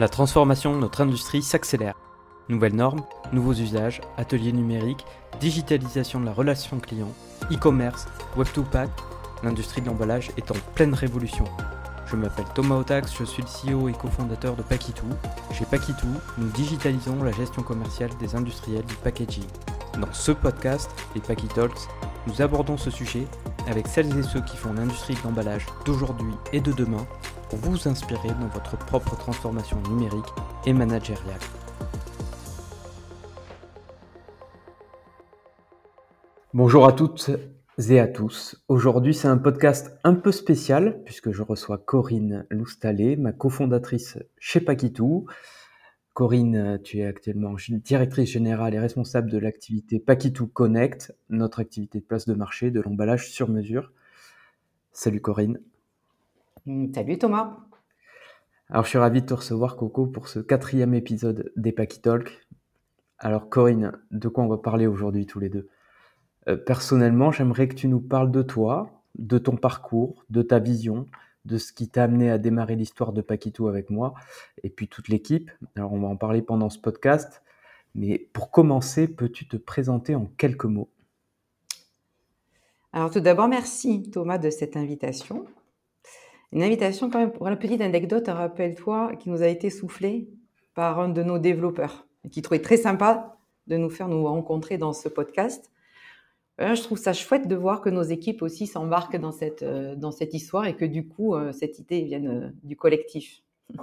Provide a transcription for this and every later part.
La transformation de notre industrie s'accélère. Nouvelles normes, nouveaux usages, ateliers numériques, digitalisation de la relation client, e-commerce, Web2Pack, l'industrie de l'emballage est en pleine révolution. Je m'appelle Thomas Otax, je suis le CEO et cofondateur de Paquitou. Chez Paquitou, nous digitalisons la gestion commerciale des industriels du packaging. Dans ce podcast, les Paquitalks, nous abordons ce sujet avec celles et ceux qui font l'industrie de l'emballage d'aujourd'hui et de demain pour vous inspirer dans votre propre transformation numérique et managériale. Bonjour à toutes et à tous. Aujourd'hui, c'est un podcast un peu spécial puisque je reçois Corinne Loustalé, ma cofondatrice chez Paquitou. Corinne, tu es actuellement directrice générale et responsable de l'activité Paquitou Connect, notre activité de place de marché de l'emballage sur mesure. Salut Corinne. Mmh, salut Thomas. Alors je suis ravi de te recevoir Coco pour ce quatrième épisode des Paquitalk. Alors Corinne, de quoi on va parler aujourd'hui tous les deux? Euh, Personnellement, j'aimerais que tu nous parles de toi, de ton parcours, de ta vision, de ce qui t'a amené à démarrer l'histoire de Paquito avec moi et puis toute l'équipe. Alors on va en parler pendant ce podcast, mais pour commencer, peux-tu te présenter en quelques mots? Alors tout d'abord, merci Thomas de cette invitation. Une invitation quand même pour une petite anecdote, rappelle-toi, qui nous a été soufflée par un de nos développeurs, qui trouvait très sympa de nous faire nous rencontrer dans ce podcast. Euh, je trouve ça chouette de voir que nos équipes aussi s'embarquent dans cette, euh, dans cette histoire et que du coup, euh, cette idée vienne du collectif.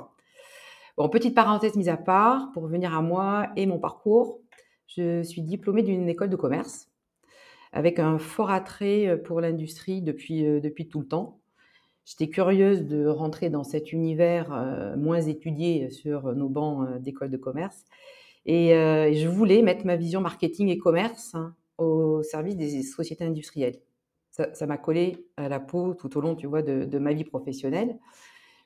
Bon, petite parenthèse mise à part, pour revenir à moi et mon parcours, je suis diplômée d'une école de commerce avec un fort attrait pour l'industrie depuis, depuis tout le temps. J'étais curieuse de rentrer dans cet univers moins étudié sur nos bancs d'école de commerce et je voulais mettre ma vision marketing et commerce hein, au service des sociétés industrielles. Ça m'a collé à la peau tout au long, tu vois, de, ma vie professionnelle,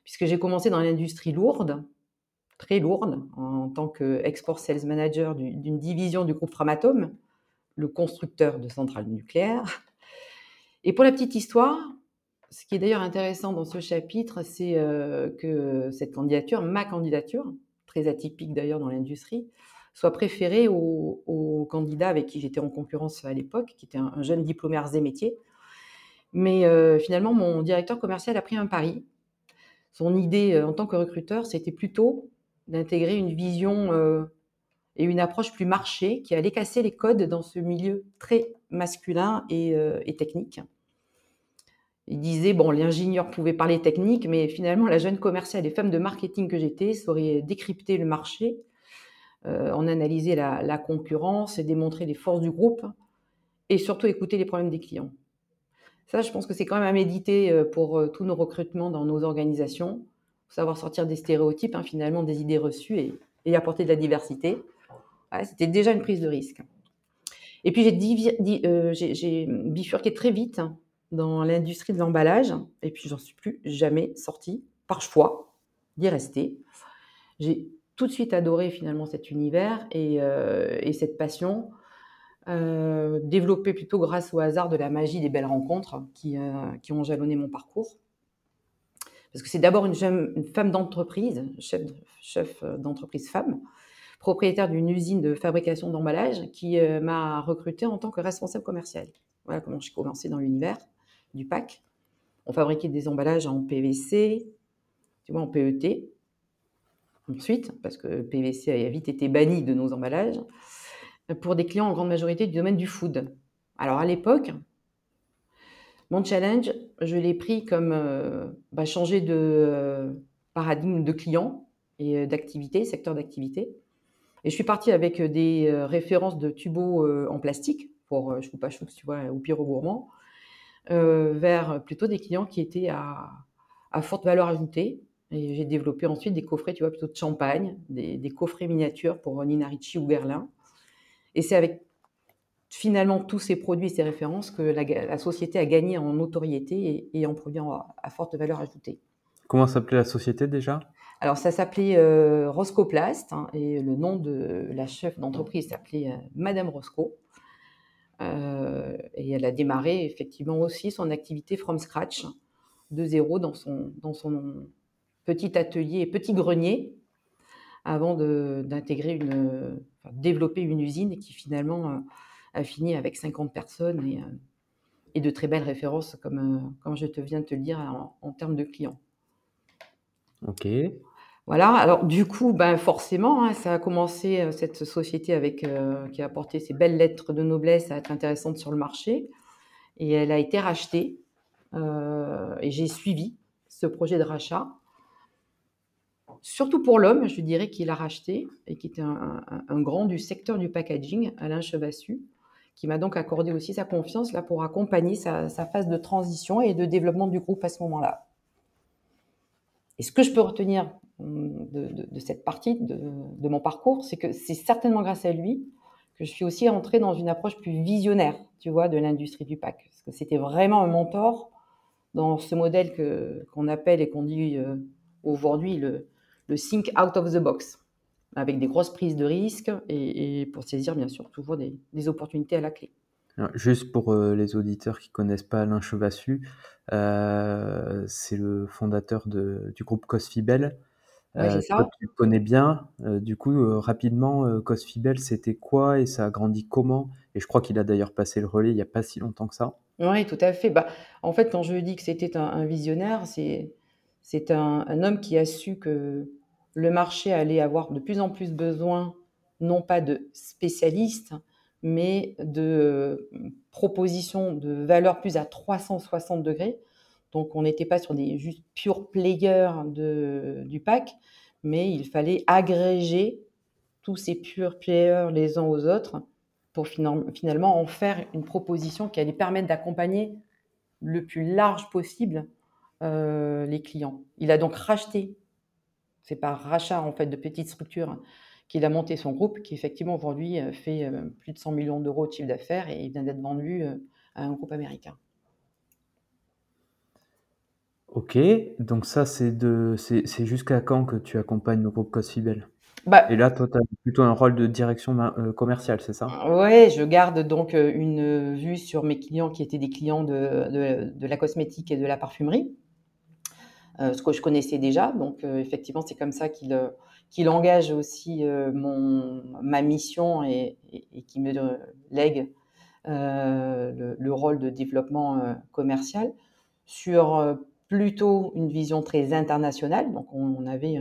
puisque j'ai commencé dans l'industrie lourde, très lourde, en tant qu'export sales manager d'une division du groupe Framatome, le constructeur de centrales nucléaires. Et pour la petite histoire, ce qui est d'ailleurs intéressant dans ce chapitre, c'est euh, que cette candidature, ma candidature, très atypique d'ailleurs dans l'industrie, soit préféré au, candidat avec qui j'étais en concurrence à l'époque, qui était un, jeune diplômé arts et métiers. Mais euh, finalement, mon directeur commercial a pris un pari. Son idée euh, en tant que recruteur, c'était plutôt d'intégrer une vision et une approche plus marché qui allait casser les codes dans ce milieu très masculin et technique. Il disait, bon, l'ingénieur pouvait parler technique, mais finalement, la jeune commerciale et femme de marketing que j'étais saurait décrypter le marché euh, on analysait la, concurrence et démontrer les forces du groupe et surtout écouter les problèmes des clients. Ça, je pense que c'est quand même à méditer euh, pour euh, tous nos recrutements dans nos organisations, savoir sortir des stéréotypes, hein, finalement des idées reçues et, apporter de la diversité. C'était déjà une prise de risque. Et puis j'ai bifurqué très vite dans l'industrie de l'emballage et puis j'en suis plus jamais sortie par choix d'y rester. J'ai tout de suite adoré finalement cet univers et, euh, cette passion, euh, développée plutôt grâce au hasard de la magie des belles rencontres qui, euh, ont jalonné mon parcours. Parce que c'est d'abord une, une, femme d'entreprise, chef, d'entreprise femme, propriétaire d'une usine de fabrication d'emballage, qui m'a recruté en tant que responsable commercial. Voilà comment j'ai commencé dans l'univers du PAC. On fabriquait des emballages en PVC, tu vois, en PET, ensuite, parce que PVC a vite été banni de nos emballages, pour des clients en grande majorité du domaine du food. Alors à l'époque, mon challenge, je l'ai pris comme euh, bah, changer de euh, paradigme de client et euh, d'activité, secteur d'activité. Et je suis partie avec des références de tubos en plastique pour je pas choups, tu vois, ou pire gourmand, vers plutôt des clients qui étaient à, à forte valeur ajoutée, et j'ai développé ensuite des coffrets, tu vois, plutôt de champagne, des, coffrets miniatures pour Nina Ricci ou Guerlain. Et c'est avec finalement tous ces produits et ces références que la, société a gagné en notoriété et, en produits à, forte valeur ajoutée. Comment s'appelait la société déjà? Alors ça s'appelait euh, Roscoplast hein, et le nom de la chef d'entreprise s'appelait euh, Madame Roscoe. Euh, et elle a démarré effectivement aussi son activité from scratch, de zéro dans son, dans son petit atelier, petit grenier avant d'intégrer une, développer une usine qui finalement a fini avec 50 personnes et, et de très belles références, comme, comme je te viens de te le dire, en, termes de clients. Ok. Voilà, alors du coup, ben forcément, hein, ça a commencé, cette société avec, qui a apporté ses belles lettres de noblesse à être intéressante sur le marché. Et elle a été rachetée. et j'ai suivi ce projet de rachat surtout pour l'homme, je dirais qu'il a racheté et qui était un, grand du secteur du packaging, Alain Chevassu, qui m'a donc accordé aussi sa confiance là pour accompagner sa, phase de transition et de développement du groupe à ce moment-là. Et ce que je peux retenir de, cette partie de, de mon parcours, c'est que c'est certainement grâce à lui que je suis aussi entrée dans une approche plus visionnaire, tu vois, de l'industrie du pack. Parce que c'était vraiment un mentor dans ce modèle que, qu'on appelle et qu'on dit euh, aujourd'hui le, le think out of the box, avec des grosses prises de risques et, pour saisir bien sûr toujours des, opportunités à la clé. juste pour euh, les auditeurs qui connaissent pas Alain Chevassu, euh, c'est le fondateur du groupe Cosfibel. Euh, ça. tu connais bien. du coup, rapidement, Cosfibel, c'était quoi et ça a grandi comment? Et je crois qu'il a d'ailleurs passé le relais il n'y a pas si longtemps que ça. Oui, tout à fait. Bah, en fait, quand je dis que c'était un, visionnaire, c'est c'est un, homme qui a su que le marché allait avoir de plus en plus besoin, non pas de spécialistes, mais de euh, propositions de valeur plus à 360 degrés. Donc, on n'était pas sur des juste pure players du pack, mais il fallait agréger tous ces pure players les uns aux autres pour finalement en faire une proposition qui allait permettre d'accompagner le plus large possible euh, les clients. Il a donc racheté, c'est par rachat en fait de petites structures qu'il a monté son groupe, qui effectivement aujourd'hui euh, fait euh, plus de 100 millions d'euros de chiffre d'affaires et il vient d'être vendu à un groupe américain. Ok, donc ça c'est de c'est jusqu'à quand que tu accompagnes le groupe Cosfibel bah, Et là, toi, tu as plutôt un rôle de direction commerciale, c'est ça? Oui, je garde donc une vue sur mes clients qui étaient des clients de, de la cosmétique et de la parfumerie. Euh, ce que je connaissais déjà. Donc, euh, effectivement, c'est comme ça qu'il euh, qu'il engage aussi mon, ma mission et, et, qui me lègue le, rôle de développement commercial sur plutôt une vision très internationale. Donc, on, avait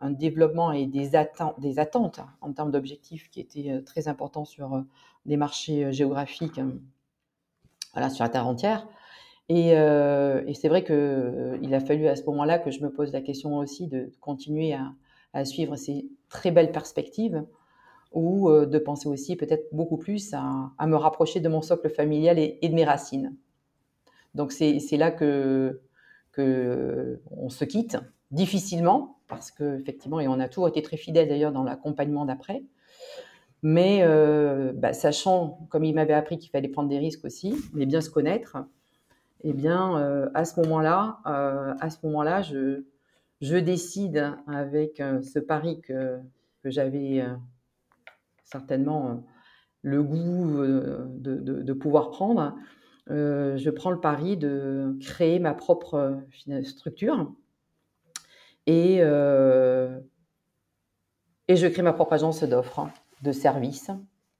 un développement et des, attentes, attentes en termes d'objectifs qui étaient très importants sur des marchés géographiques voilà, sur la terre entière. Euh, et, c'est vrai qu'il euh, il a fallu à ce moment-là que je me pose la question aussi de continuer à, suivre ces très belles perspectives ou euh, de penser aussi peut-être beaucoup plus à, me rapprocher de mon socle familial et, de mes racines. Donc c'est là que, on se quitte difficilement parce que effectivement et on a toujours été très fidèles d'ailleurs dans l'accompagnement d'après. Mais bah, sachant, comme il m'avait appris qu'il fallait prendre des risques aussi, mais bien se connaître, eh bien, euh, à ce moment-là, euh, à ce moment-là, je, décide avec euh, ce pari que, j'avais certainement le goût de, pouvoir prendre. Je prends le pari de créer ma propre structure et, et je crée ma propre agence d'offres, de services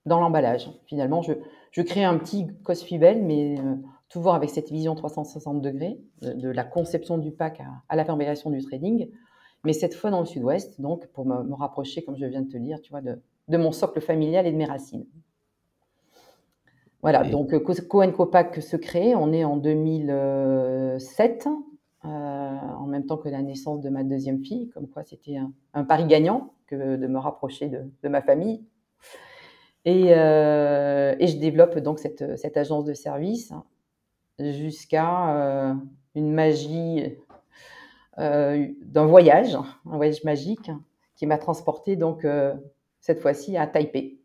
dans l'emballage. Finalement, je, crée un petit Cosfibel, mais toujours avec cette vision 360 degrés de, la conception du pack à, la fabrication du trading, mais cette fois dans le sud-ouest, donc pour me, rapprocher, comme je viens de te dire, tu vois, de, mon socle familial et de mes racines. Voilà, donc Cohen Copac se crée, on est en 2007, euh, en même temps que la naissance de ma deuxième fille, comme quoi c'était un, pari gagnant que de me rapprocher de, ma famille. Et, euh, et, je développe donc cette, cette agence de service jusqu'à euh, une magie euh, d'un voyage, un voyage magique qui m'a transporté donc euh, cette fois-ci à Taipei.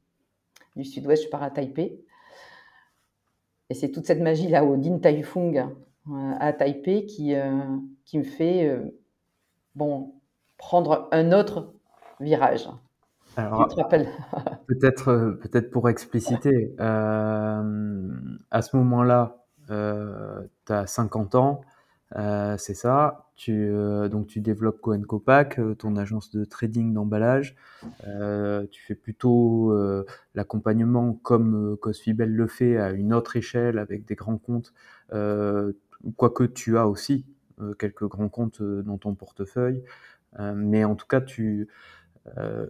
Du sud-ouest, je pars à Taipei. Et c'est toute cette magie là au Din Tai Fung à Taipei qui, qui me fait bon, prendre un autre virage. Alors, peut-être peut pour expliciter, à ce moment-là, euh, tu as 50 ans, Euh, c'est ça. Tu, euh, donc tu développes Cohen Copac, euh, ton agence de trading d'emballage. tu fais plutôt l'accompagnement comme Cosfibel le fait à une autre échelle avec des grands comptes. quoique tu as aussi quelques grands comptes dans ton portefeuille. mais en tout cas, tu, euh,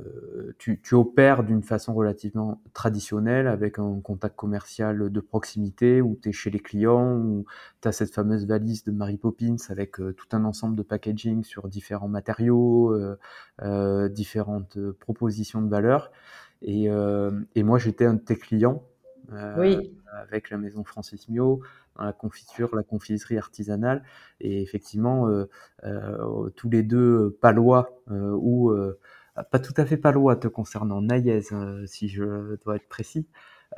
tu, opères d'une façon relativement traditionnelle avec un contact commercial de proximité où tu es chez les clients, où tu as cette fameuse valise de Mary Poppins avec euh, tout un ensemble de packaging sur différents matériaux, euh, différentes propositions de valeur. Et, moi, j'étais un de tes clients avec la maison Francis Mio, dans la confiture, la confiserie artisanale. Et effectivement, tous les deux palois ou pas tout à fait palois te concernant, naïs, euh, si je dois être précis.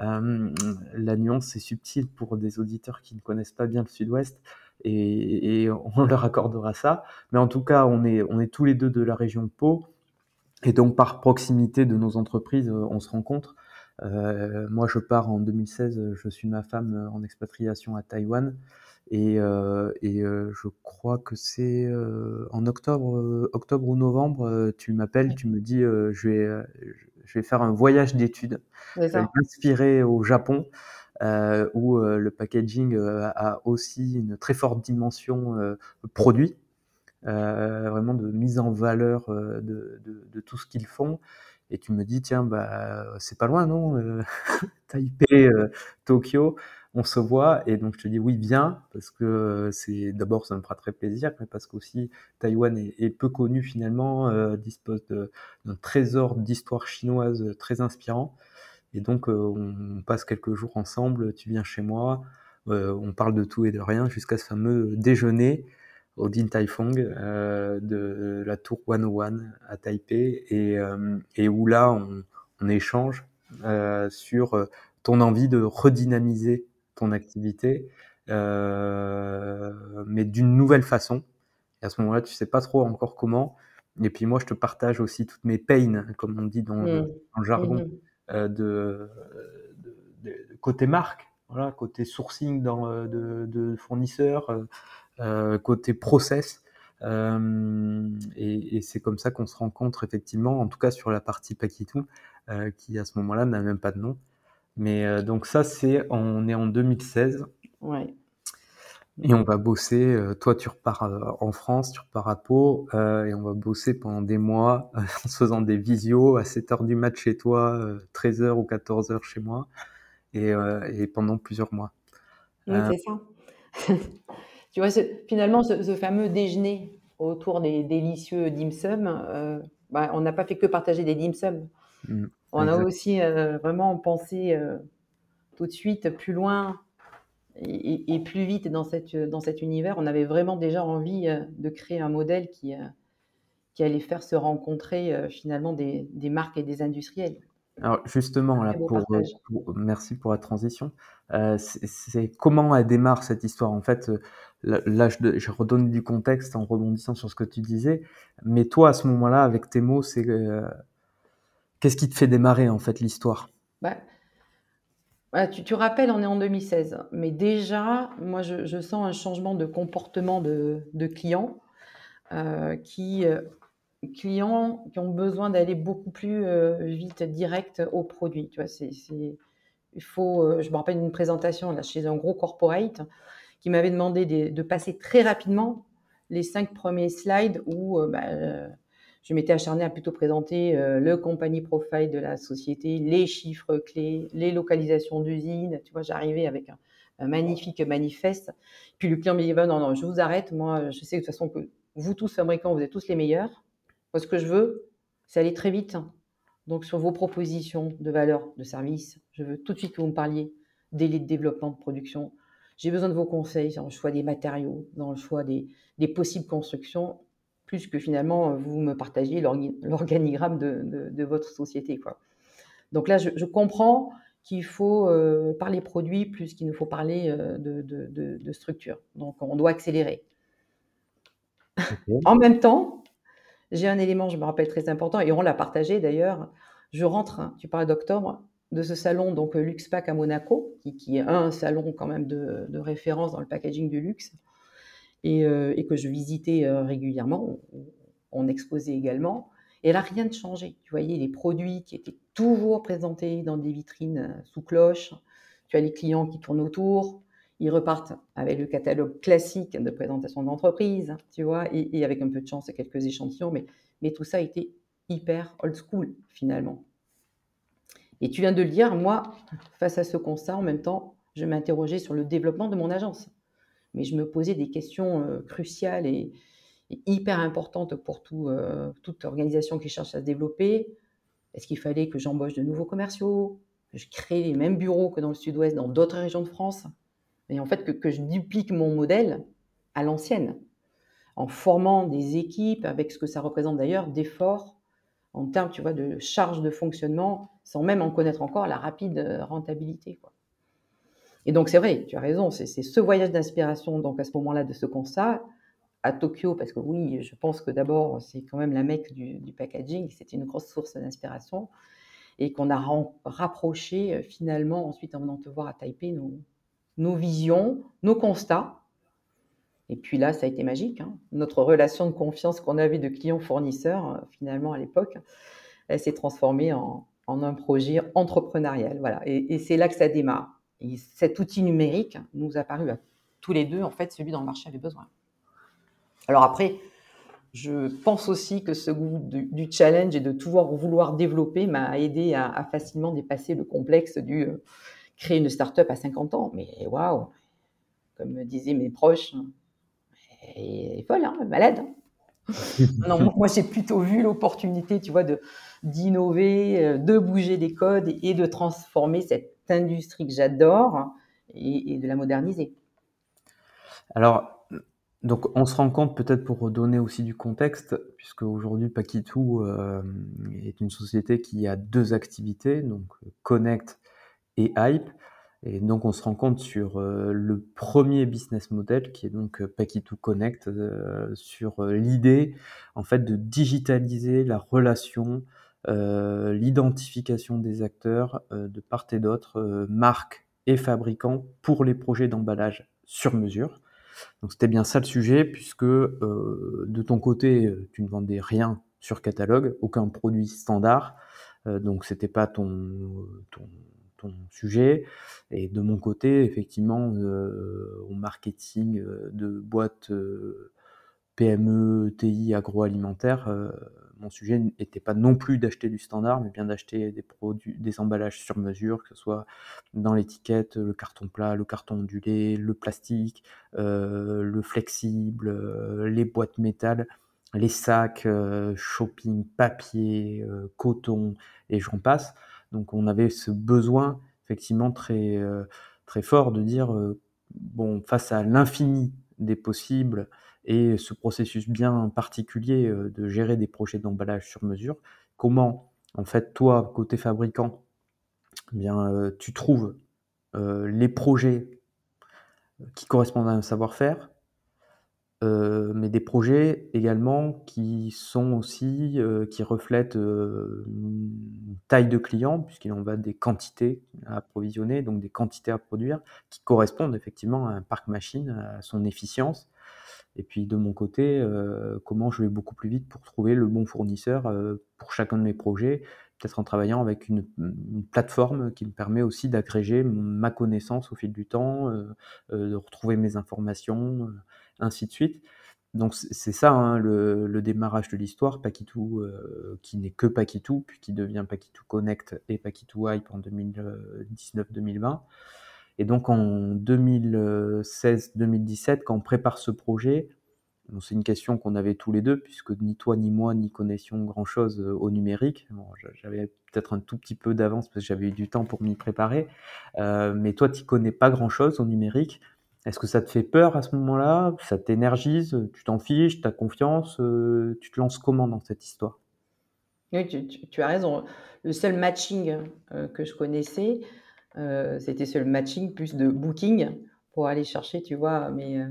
Euh, la nuance est subtile pour des auditeurs qui ne connaissent pas bien le Sud-Ouest et, on leur accordera ça. Mais en tout cas, on est, on est tous les deux de la région Pau et donc par proximité de nos entreprises, euh, on se rencontre. moi, je pars en 2016, je suis ma femme en expatriation à Taïwan. Et, euh, et euh, je crois que c'est euh, en octobre, octobre ou novembre, tu m'appelles, tu me dis, je vais, je vais faire un voyage d'études, inspiré au Japon. Euh, où le packaging a aussi une très forte dimension produit, vraiment de mise en valeur de, de, de, tout ce qu'ils font. Et tu me dis, tiens, bah, c'est pas loin, non Taipei, Tokyo on se voit et donc je te dis oui bien parce que c'est d'abord ça me fera très plaisir mais parce qu'aussi Taïwan est, peu connu finalement euh, dispose d'un trésor d'histoire chinoise très inspirant. Et donc euh, on passe quelques jours ensemble tu viens chez moi euh, on parle de tout et de rien jusqu'à ce fameux déjeuner au Din Tai Fung de la tour 101 à Taipei. Et, où là on échange sur ton envie de redynamiser ton activité, euh, mais d'une nouvelle façon. Et à ce moment-là, tu sais pas trop encore comment. Et puis moi, je te partage aussi toutes mes pains, comme on dit dans, le, mmh. jargon, mmh. euh, de, côté marque, voilà, côté sourcing dans, euh, de, fournisseurs, côté process. et, c'est comme ça qu'on se rencontre effectivement, en tout cas sur la partie Paquitou, qui à ce moment-là n'a même pas de nom. Mais euh, donc ça, c'est on est en 2016. Ouais. Et on va bosser. Euh, toi, tu repars euh, en France, tu repars à Pau, et on va bosser pendant des mois en se faisant des visios à 7 heures du mat chez toi, 13 heures ou 14 heures chez moi, et, et pendant plusieurs mois. Oui, c'est ça. tu vois, finalement, ce, fameux déjeuner autour des délicieux dim sum, bah, on n'a pas fait que partager des dim sum. Mmh. On a aussi euh, vraiment pensé euh, tout de suite plus loin et, plus vite dans, cette, dans cet univers. On avait vraiment déjà envie euh, de créer un modèle qui, qui allait faire se rencontrer finalement des, marques et des industriels. Alors justement, là, pour, merci pour la transition. c'est comment elle démarre cette histoire? En fait, là, je, redonne du contexte en rebondissant sur ce que tu disais. Mais toi, à ce moment-là, avec tes mots, c'est Qu'est-ce qui te fait démarrer en fait l'histoire? Bah, bah, tu, tu, rappelles, on est en 2016, mais déjà, moi, je, sens un changement de comportement de, clients euh, qui, euh, clients qui ont besoin d'aller beaucoup plus euh, vite, direct au produit. Tu vois, c'est, il faut, je me rappelle une présentation là, chez un gros corporate qui m'avait demandé de, de, passer très rapidement les cinq premiers slides où bah, je m'étais acharnée à plutôt présenter euh, le company profile de la société, les chiffres clés, les localisations d'usines. Tu vois, j'arrivais avec un, magnifique manifeste. Puis le client me dit bah, non, non, je vous arrête. Moi, je sais de toute façon que vous tous fabricants, vous êtes tous les meilleurs. Moi, ce que je veux, c'est aller très vite. Donc, sur vos propositions de valeur de service, je veux tout de suite que vous me parliez délai de développement de production. J'ai besoin de vos conseils dans le choix des matériaux, dans le choix des possibles constructions plus que finalement vous me partagiez l'organigramme de, votre société. Quoi. Donc là, je, comprends qu'il faut euh, parler produit plus qu'il ne faut parler euh, de, structure. Donc on doit accélérer. en même temps, j'ai un élément, je me rappelle très important, et on l'a partagé d'ailleurs. Je rentre, hein, tu parles d'octobre, de ce salon, donc LuxPack à Monaco, qui, qui, est un salon quand même de, référence dans le packaging du luxe. Et, et que je visitais régulièrement. On, exposait également. Et là, rien ne changeait. Tu voyais les produits qui étaient toujours présentés dans des vitrines sous cloche. Tu as les clients qui tournent autour. Ils repartent avec le catalogue classique de présentation d'entreprise, tu vois, et, avec un peu de chance, quelques échantillons. Mais, mais tout ça était hyper old school, finalement. Et tu viens de le dire, moi, face à ce constat, en même temps, je m'interrogeais sur le développement de mon agence. Mais je me posais des questions euh, cruciales et, hyper importantes pour euh, toute organisation qui cherche à se développer. Est-ce qu'il fallait que j'embauche de nouveaux commerciaux, que je crée les mêmes bureaux que dans le sud-ouest, dans d'autres régions de France? Et en fait, que, je duplique mon modèle à l'ancienne, en formant des équipes avec ce que ça représente d'ailleurs d'efforts en termes, tu vois, de charge de fonctionnement, sans même en connaître encore la rapide euh, rentabilité. Et donc, c'est vrai, tu as raison, c'est ce voyage d'inspiration, donc à ce moment-là, de ce constat, à Tokyo, parce que oui, je pense que d'abord, c'est quand même la mecque du, packaging, c'était une grosse source d'inspiration, et qu'on a rapproché euh, finalement, ensuite en venant te voir à Taipei, nos, visions, nos constats. Et puis là, ça a été magique. Hein. Notre relation de confiance qu'on avait de client-fournisseur, euh, finalement, à l'époque, elle s'est transformée en, un projet entrepreneurial. Voilà. Et c'est là que ça démarre. Et cet outil numérique nous a paru à tous les deux, en fait, celui dont le marché avait besoin. Alors après, je pense aussi que ce goût du, challenge et de toujours vouloir développer m'a aidé à, facilement dépasser le complexe du euh, créer une start-up à 50 ans. Mais waouh, comme me disaient mes proches, elle est folle, hein, malade. Hein. non, moi j'ai plutôt vu l'opportunité, tu vois, de d'innover, euh, de bouger des codes et de transformer cette industrie que j'adore et, de la moderniser. Alors, donc on se rend compte peut-être pour redonner aussi du contexte, puisque aujourd'hui Paquitou euh, est une société qui a deux activités, donc Connect et Hype. Et donc on se rend compte sur euh, le premier business model qui est donc Paquitou Connect, euh, sur l'idée en fait de digitaliser la relation, l'identification des acteurs de part et d'autre, marques et fabricants pour les projets d'emballage sur mesure. Donc c'était bien ça le sujet, puisque euh, de ton côté, euh, tu ne vendais rien sur catalogue, aucun produit standard, euh, donc c'était pas ton, ton, ton, sujet. Et de mon côté, effectivement, au marketing de boîtes PME, TI, agroalimentaire, mon sujet n'était pas non plus d'acheter du standard, mais bien d'acheter des produits, des emballages sur mesure, que ce soit dans l'étiquette, le carton plat, le carton ondulé, le plastique, euh, le flexible, euh, les boîtes métal, les sacs, euh, shopping, papier, coton, et j'en passe. Donc on avait ce besoin effectivement très, très fort de dire, bon, face à l'infini des possibles, et ce processus bien particulier euh, de gérer des projets d'emballage sur mesure, comment, en fait, toi, côté fabricant, eh bien, euh, tu trouves euh, les projets qui correspondent à un savoir-faire, mais des projets également qui sont aussi, qui reflètent une taille de client, puisqu'il en va des quantités à approvisionner, donc des quantités à produire, qui correspondent effectivement à un parc machine, à son efficience, et puis de mon côté, euh, comment je vais beaucoup plus vite pour trouver le bon fournisseur euh, pour chacun de mes projets, peut-être en travaillant avec une, plateforme qui me permet aussi d'agréger ma connaissance au fil du temps, euh, de retrouver mes informations, ainsi de suite. Donc c'est ça hein, le, démarrage de l'histoire, Paquitou qui n'est que Paquitou, puis qui devient Paquitou Connect et Paquitou Hype en 2019-2020. Et donc en 2016-2017, quand on prépare ce projet, c'est une question qu'on avait tous les deux, puisque ni toi ni moi n'y connaissions grand-chose euh, au numérique. j'avais peut-être un tout petit peu d'avance parce que j'avais eu du temps pour m'y préparer. Euh, mais toi, tu connais pas grand-chose au numérique. Est-ce que ça te fait peur à ce moment-là? Ça t'énergise? Tu t'en fiches? Tu as confiance? Euh, Tu te lances comment dans cette histoire? Oui, tu, as raison. Le seul matching que je connaissais, c'était sur le matching plus de booking pour aller chercher, tu vois, mes, euh,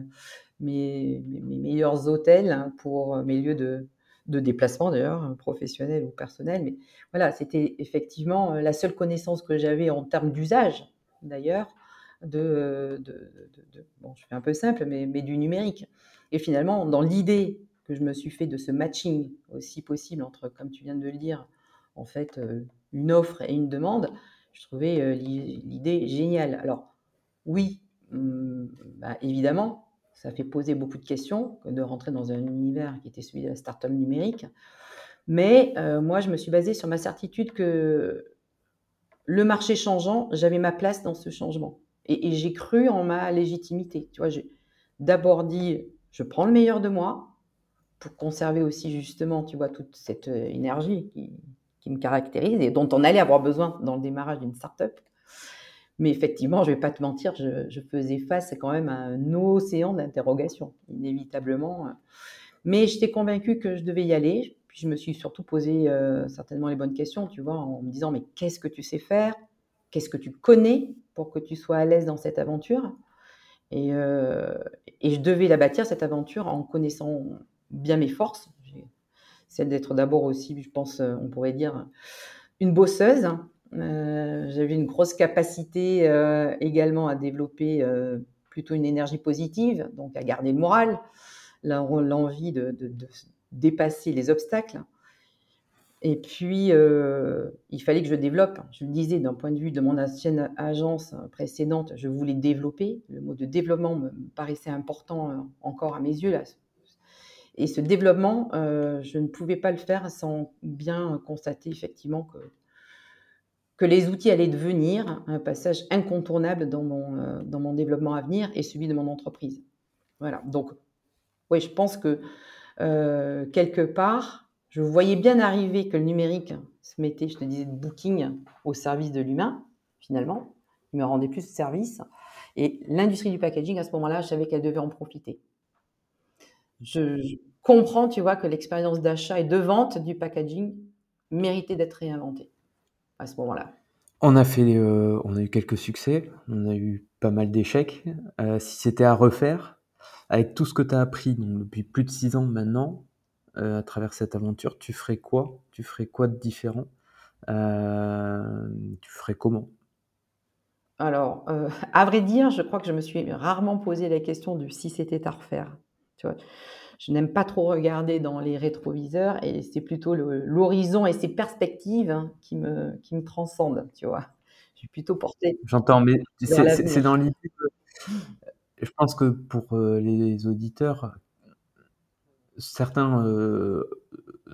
mes, mes meilleurs hôtels pour mes lieux de, de déplacement d'ailleurs, professionnel ou personnel. Mais voilà, c'était effectivement euh, la seule connaissance que j'avais en termes d'usage d'ailleurs de, de, bon, je fais un peu simple, mais, mais du numérique. Et finalement, dans l'idée que je me suis fait de ce matching aussi possible entre, comme tu viens de le dire, en fait, euh, une offre et une demande, je trouvais euh, l'idée géniale. Alors, oui, hum, bah, évidemment, ça fait poser beaucoup de questions de rentrer dans un univers qui était celui de la start-up numérique. Mais euh, moi, je me suis basée sur ma certitude que le marché changeant, j'avais ma place dans ce changement. Et, j'ai cru en ma légitimité. Tu vois, j'ai d'abord dit, je prends le meilleur de moi pour conserver aussi justement, tu vois, toute cette euh, énergie qui, qui me caractérise et dont on allait avoir besoin dans le démarrage d'une start-up. Mais effectivement, je ne vais pas te mentir, je, faisais face quand même à un océan d'interrogations, inévitablement. Mais j'étais convaincue que je devais y aller. Puis je me suis surtout posé euh, certainement les bonnes questions, tu vois, en me disant, mais qu'est-ce que tu sais faire? Qu'est-ce que tu connais pour que tu sois à l'aise dans cette aventure? Et, euh, et, je devais la bâtir, cette aventure, en connaissant bien mes forces. Celle d'être d'abord aussi, je pense, euh, on pourrait dire, une bosseuse, euh, j'avais une grosse capacité euh, également à développer plutôt une énergie positive, donc à garder le moral, l'envie de, dépasser les obstacles. Et puis, il fallait que je développe. Je le disais, d'un point de vue de mon ancienne agence précédente, je voulais développer. Le mot de développement me paraissait important encore à mes yeux. Là. Et ce développement, je ne pouvais pas le faire sans bien constater effectivement que les outils allaient devenir un passage incontournable dans mon, euh, dans mon développement à venir et celui de mon entreprise. Voilà, donc oui, je pense que euh, quelque part, je voyais bien arriver que le numérique se mettait, je te disais, de booking au service de l'humain, finalement. Il me rendait plus service. Et l'industrie du packaging, à ce moment-là, je savais qu'elle devait en profiter. Je, je comprends, tu vois, que l'expérience d'achat et de vente du packaging méritait d'être réinventée à ce moment-là. On a fait, euh, on a eu quelques succès, on a eu pas mal d'échecs. Euh, si c'était à refaire, avec tout ce que tu as appris depuis plus de six ans maintenant, euh, à travers cette aventure, tu ferais quoi? Tu ferais quoi de différent? Tu ferais comment? Alors, à vrai dire, je crois que je me suis rarement posé la question du si c'était à refaire. Tu vois je n'aime pas trop regarder dans les rétroviseurs et c'est plutôt l'horizon et ses perspectives hein, qui, me, qui me transcendent, tu vois. Je suis plutôt portée. J'entends, mais c'est dans l'idée Je pense que pour euh, les auditeurs, certains euh,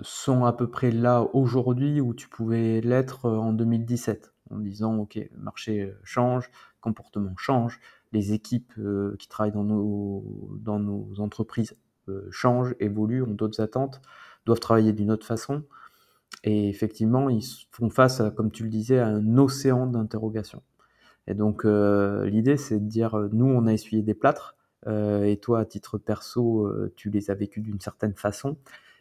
sont à peu près là aujourd'hui où tu pouvais l'être euh, en 2017, en disant, OK, le marché change, comportement change, les équipes qui travaillent dans nos, dans nos entreprises euh, changent, évoluent, ont d'autres attentes, doivent travailler d'une autre façon. Et effectivement, ils font face, à, comme tu le disais, à un océan d'interrogations. Et donc, euh, l'idée, c'est de dire, euh, nous, on a essuyé des plâtres, et toi, à titre perso, tu les as vécus d'une certaine façon.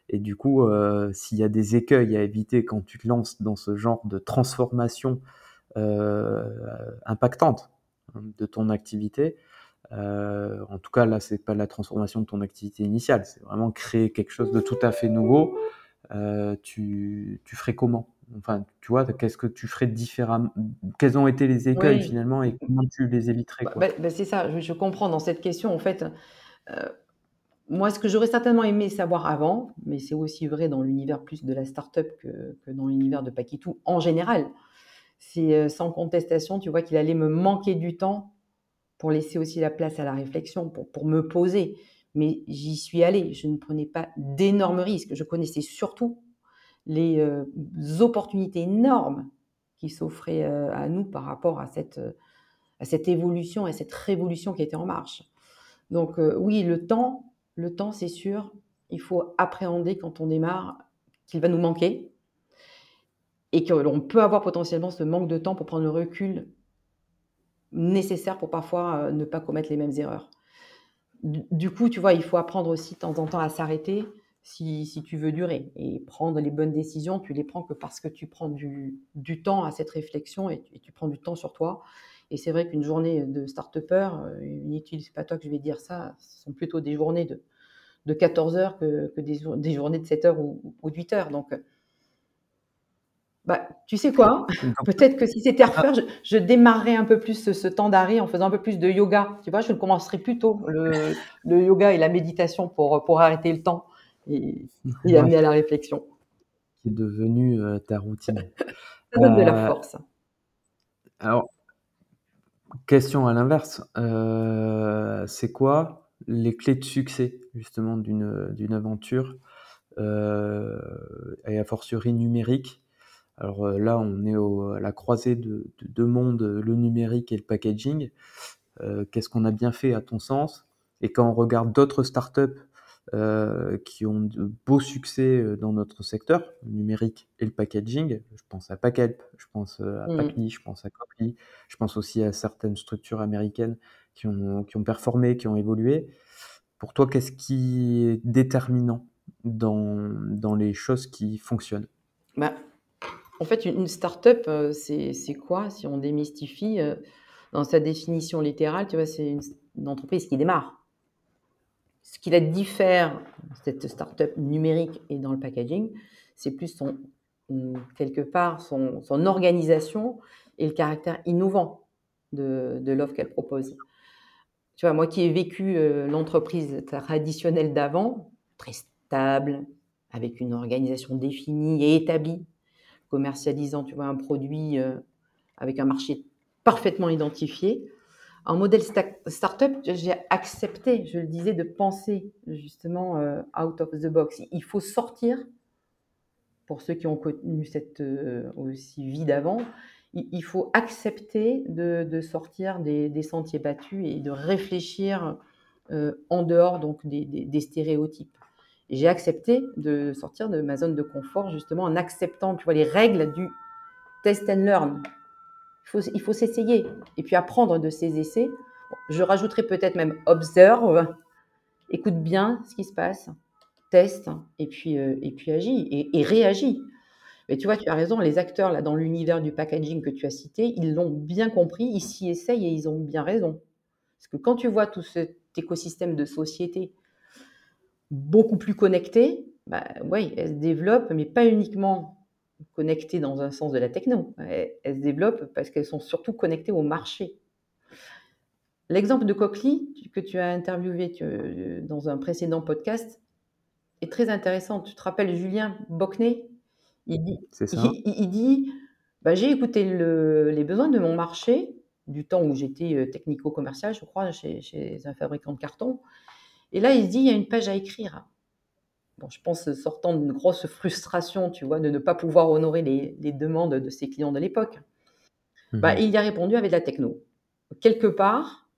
Et du coup, s'il y a des écueils à éviter quand tu te lances dans ce genre de transformation impactante de ton activité, euh, en tout cas, là, c'est pas la transformation de ton activité initiale, c'est vraiment créer quelque chose de tout à fait nouveau. Euh, tu, tu ferais comment? Enfin, tu vois, qu'est-ce que tu ferais différemment? Quels ont été les écueils finalement et comment tu les éviterais bah, bah, bah, C'est ça, je, comprends dans cette question. En fait, euh, moi, ce que j'aurais certainement aimé savoir avant, mais c'est aussi vrai dans l'univers plus de la start-up que, que dans l'univers de Paquitou en général, c'est sans contestation, tu vois, qu'il allait me manquer du temps pour laisser aussi la place à la réflexion, pour, pour me poser. Mais j'y suis allée, je ne prenais pas d'énormes risques. Je connaissais surtout les euh, opportunités énormes qui s'offraient euh, à nous par rapport à cette, euh, à cette évolution et cette révolution qui était en marche. Donc oui, le temps, le temps, c'est sûr, il faut appréhender quand on démarre qu'il va nous manquer et qu'on peut avoir potentiellement ce manque de temps pour prendre le recul nécessaire pour parfois euh, ne pas commettre les mêmes erreurs. Du coup, tu vois, il faut apprendre aussi de temps en temps à s'arrêter si, si, tu veux durer et prendre les bonnes décisions. Tu les prends que parce que tu prends du, du temps à cette réflexion et tu, prends du temps sur toi. Et c'est vrai qu'une journée de start-upper, euh, inutile, c'est pas toi que je vais dire ça, ce sont plutôt des journées de, de 14 heures que, que des, des, journées de 7 heures ou, ou de 8 heures. Donc, Bah, tu sais quoi? Peut-être que si c'était à Ah. refaire, je je démarrerais un peu plus ce ce temps d'arrêt en faisant un peu plus de yoga. Tu vois? Je le commencerai plus tôt, le le yoga et la méditation pour, pour arrêter le temps et et Ouais. amener à la réflexion. Qui est devenu, heu, ta routine. Ça donne de la Heu force. alors question à l'inverse, heu, c'est quoi les clés de succès justement d'une, aventure, heu et a fortiori numérique? Alors, heu, là, on est au à la croisée de de 2 mondes, le numérique et le packaging. Heu, qu'est-ce qu'on a bien fait à ton sens? Et quand on regarde d'autres startups, qui ont de beaux succès, dans notre secteur, le numérique et le packaging, je pense à PackHelp, je pense, à Mmh. Packly, je pense à Copy, je pense aussi à certaines structures américaines qui ont qui ont performé, qui ont évolué. Pour toi, qu'est-ce qui est déterminant dans dans les choses qui fonctionnent? Bah, en fait, une start-up, heu, c'est quoi? Si on démystifie, heu, dans sa définition littérale, tu vois, c'est une entreprise qui démarre. Ce qui la diffère, cette start-up numérique et dans le packaging, c'est plus son quelque part son organisation et le caractère innovant de de l'offre qu'elle propose. Tu vois, moi qui ai vécu, heu, l'entreprise traditionnelle d'avant, très stable, avec une organisation définie et établie, commercialisant, un produit, heu, avec un marché parfaitement identifié. En modèle start-up, j'ai accepté, je le disais, de penser justement, heu, out of the box. Il faut sortir pour ceux qui ont connu cette, heu, aussi vie d'avant, il faut accepter de sortir des sentiers battus et de réfléchir, en dehors donc des stéréotypes. J'ai accepté de sortir de ma zone de confort justement en acceptant, tu vois, les règles du test and learn. Il faut s'essayer et puis apprendre de ses essais. Je rajouterais peut-être même observe, écoute bien ce qui se passe, teste et puis, heu et puis agis et et réagis. Mais tu vois, tu as raison, les acteurs là dans l'univers du packaging que tu as cité, ils l'ont bien compris, ils s'y essayent et ils ont bien raison. Parce que quand tu vois tout cet écosystème de société beaucoup plus connecté, bah, ouais, elle se développe, mais pas uniquement connectée dans un sens de la techno. Elle elle se développe parce qu'elles sont surtout connectées au marché. L'exemple de Cochlear que tu as interviewé tu, heu, dans un précédent podcast est très intéressant. Tu te rappelles Julien Bocquet? Il dit ça? il dit: «Bah, j'ai écouté le les besoins de mon marché, du temps où j'étais, heu, technico-commercial, je crois, chez chez un fabricant de carton et là, il se dit: "Il y a une page à écrire"». Bon, je pense sortant d'une grosse frustration, tu vois, de ne pas pouvoir honorer les les demandes de ses clients de l'époque. Mmh Bah, il y a répondu avec de la techno. Quelque part,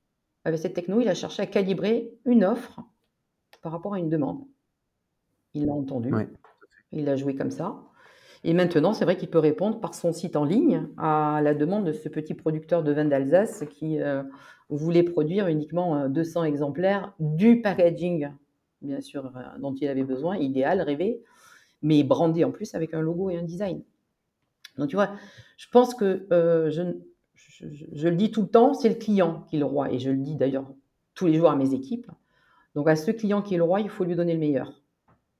avec cette techno, il a cherché à calibrer une offre par rapport à une demande. Il l'a entendu, Ouais, il a joué comme ça et maintenant, c'est vrai qu'il peut répondre par son site en ligne à la demande de ce petit producteur de vin d'Alsace qui, heu, voulait produire uniquement, heu, 200 exemplaires du packaging, bien sûr, heu, dont il avait besoin, idéal, rêvé, mais brandé en plus avec un logo et un design. Donc tu vois, je pense que, je je le dis tout le temps, c'est le client qui est le roi et je le dis d'ailleurs tous les jours à mes équipes. Donc à ce client qui est le roi, il faut lui donner le meilleur.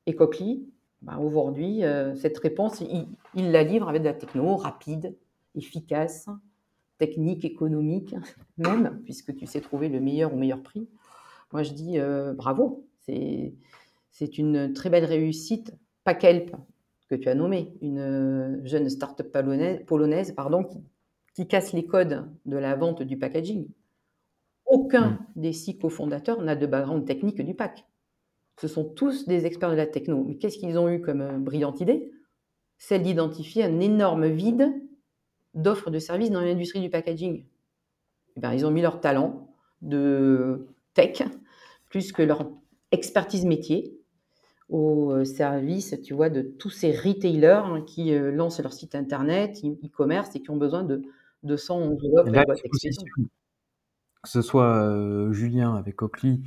Et Cochlear, bah, aujourd'hui, heu, cette réponse, il il la livre avec de la techno rapide, efficace, technique, économique même, puisque tu sais trouver le meilleur au meilleur prix. Moi, je dis, heu, bravo, c'est une très belle réussite. PackHelp, que tu as nommé, une, heu, jeune start-up polonaise polonaise, pardon, qui qui casse les codes de la vente du packaging. Mmh. Aucun des 6 cofondateurs n'a de background technique du pack. Ce sont tous des experts de la techno. Mais qu'est-ce qu'ils ont eu comme, heu, brillante idée? Celle d'identifier un énorme vide d'offres de services dans l'industrie du packaging. Et ben, ils ont mis leur talent de tech, plus que leur expertise métier au, heu, service, tu vois, de tous ces retailers qui, heu, lancent leur site internet, e-commerce et qui ont besoin de de 100 Et enveloppes que ce soit, heu, Julien avec Cochlear,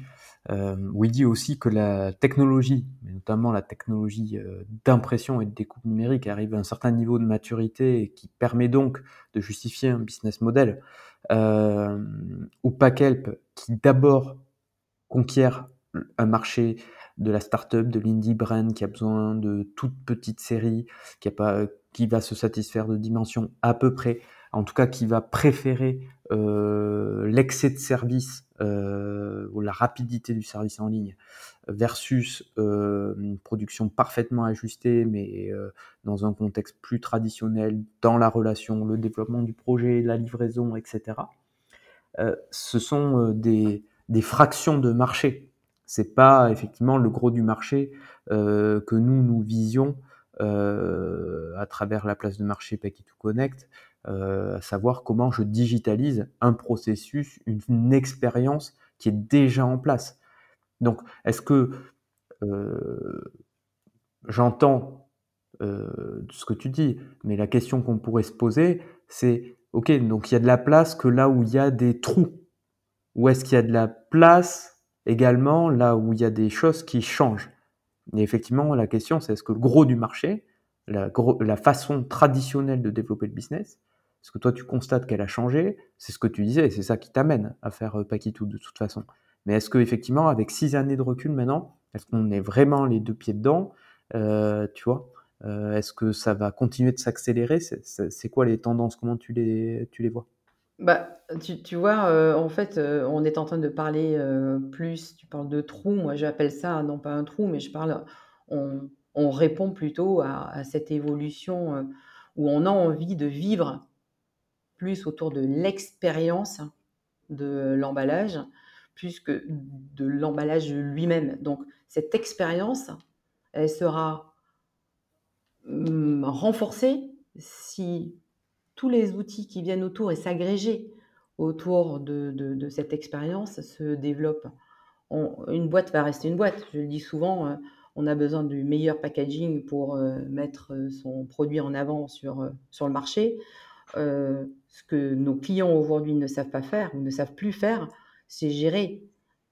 hem, où il dit aussi que la technologie, notamment la technologie, heu, d'impression et de découpe numérique arrive à un certain niveau de maturité et qui permet donc de justifier un business model. Hem, ou PackHelp qui d'abord conquiert un marché de la startup, de l'indie brand qui a besoin de toute petite série, qui va se satisfaire de dimensions à peu près, en tout cas qui va préférer euh, l'excès de service euh, ou la rapidité du service en ligne versus euh, une production parfaitement ajustée, mais dans un contexte plus traditionnel, dans la relation, le développement du projet, la livraison, etc. Ce sont des, fractions de marché. C'est pas effectivement le gros du marché que nous nous visions à travers la place de marché Packy to Connect, euh, à savoir comment je digitalise un processus, une, expérience qui est déjà en place. Donc, est-ce que euh, j'entends euh, ce que tu dis, mais la question qu'on pourrait se poser, c'est ok, donc il y a de la place que là où il y a des trous, ou est-ce qu'il y a de la place également là où il y a des choses qui changent? Et effectivement, la question, c'est est-ce que le gros du marché, la façon traditionnelle de développer le business, est-ce que toi tu constates qu'elle a changé C'est ce que tu disais, c'est ça qui t'amène à faire euh, Paquitou de toute façon. Mais est-ce que effectivement, avec six années de recul maintenant, est-ce qu'on est vraiment les deux pieds dedans euh, Tu vois euh, Est-ce que ça va continuer de s'accélérer? C'est quoi les tendances? Comment tu les, tu les vois? Bah, tu, tu vois, en fait, on est en train de parler plus, tu parles de trou, moi j'appelle ça non pas un trou, mais je parle, on, on répond plutôt à, cette évolution où on a envie de vivre plus autour de l'expérience de l'emballage, plus que de l'emballage lui-même. Donc cette expérience, elle sera hum, renforcée si tous les outils qui viennent autour et s'agréger autour de, cette expérience se développent. Une boîte va rester une boîte. Je le dis souvent, euh, on a besoin du meilleur packaging pour euh, mettre euh, son produit en avant sur le marché. Euh, ce que nos clients aujourd'hui ne savent pas faire ou ne savent plus faire, c'est gérer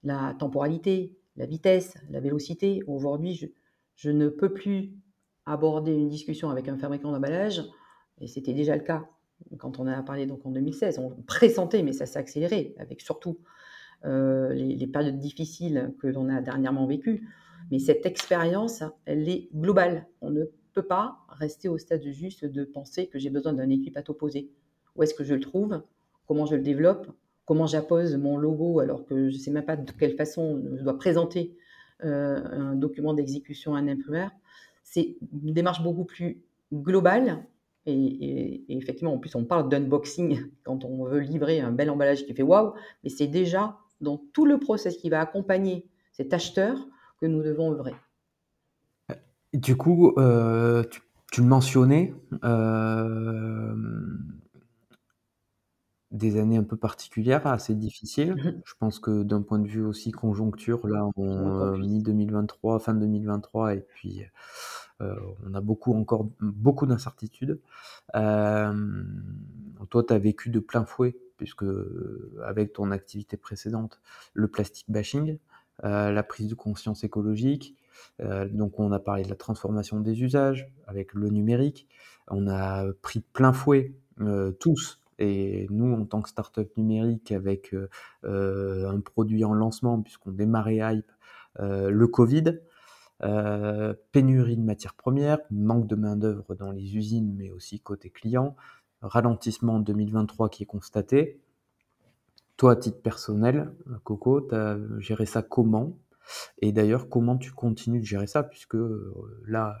la temporalité, la vitesse, la vélocité. Aujourd'hui, je, ne peux plus aborder une discussion avec un fabricant d'emballage, et c'était déjà le cas quand on a parlé donc en 2016. On pressentait, mais ça s'est accéléré avec surtout euh, les, les périodes difficiles que l'on a dernièrement vécues. Mais cette expérience, elle est globale. On ne peut pas rester au stade juste de penser que j'ai besoin d'un équipe à t'opposer. Où est-ce que je le trouve? Comment je le développe? Comment j'appose mon logo alors que je ne sais même pas de quelle façon je dois présenter euh, un document d'exécution à un imprimeur? C'est une démarche beaucoup plus globale. Et effectivement, en plus, on parle d'unboxing quand on veut livrer un bel emballage qui fait waouh, mais c'est déjà dans tout le process qui va accompagner cet acheteur que nous devons œuvrer. Du coup, euh, tu, tu le mentionnais, euh, des années un peu particulières, assez difficiles. Mhm. Je pense que d'un point de vue aussi conjoncture, là, on qu'on euh, puisse. mi-2023, fin 2023, et puis euh, on a beaucoup encore beaucoup d'incertitudes. Toi, tu as vécu de plein fouet, puisque avec ton activité précédente, le plastic bashing, la prise de conscience écologique. Euh, donc, on a parlé de la transformation des usages avec le numérique. On a pris plein fouet euh, tous. Et nous, en tant que start-up numérique, avec euh, un produit en lancement, puisqu'on démarrait Hype, le Covid, pénurie de matières premières, manque de main-d'œuvre dans les usines, mais aussi côté client, ralentissement en 2023 qui est constaté. Toi, à titre personnel, Coco, tu as géré ça comment? Et d'ailleurs, comment tu continues de gérer ça Puisque euh, là,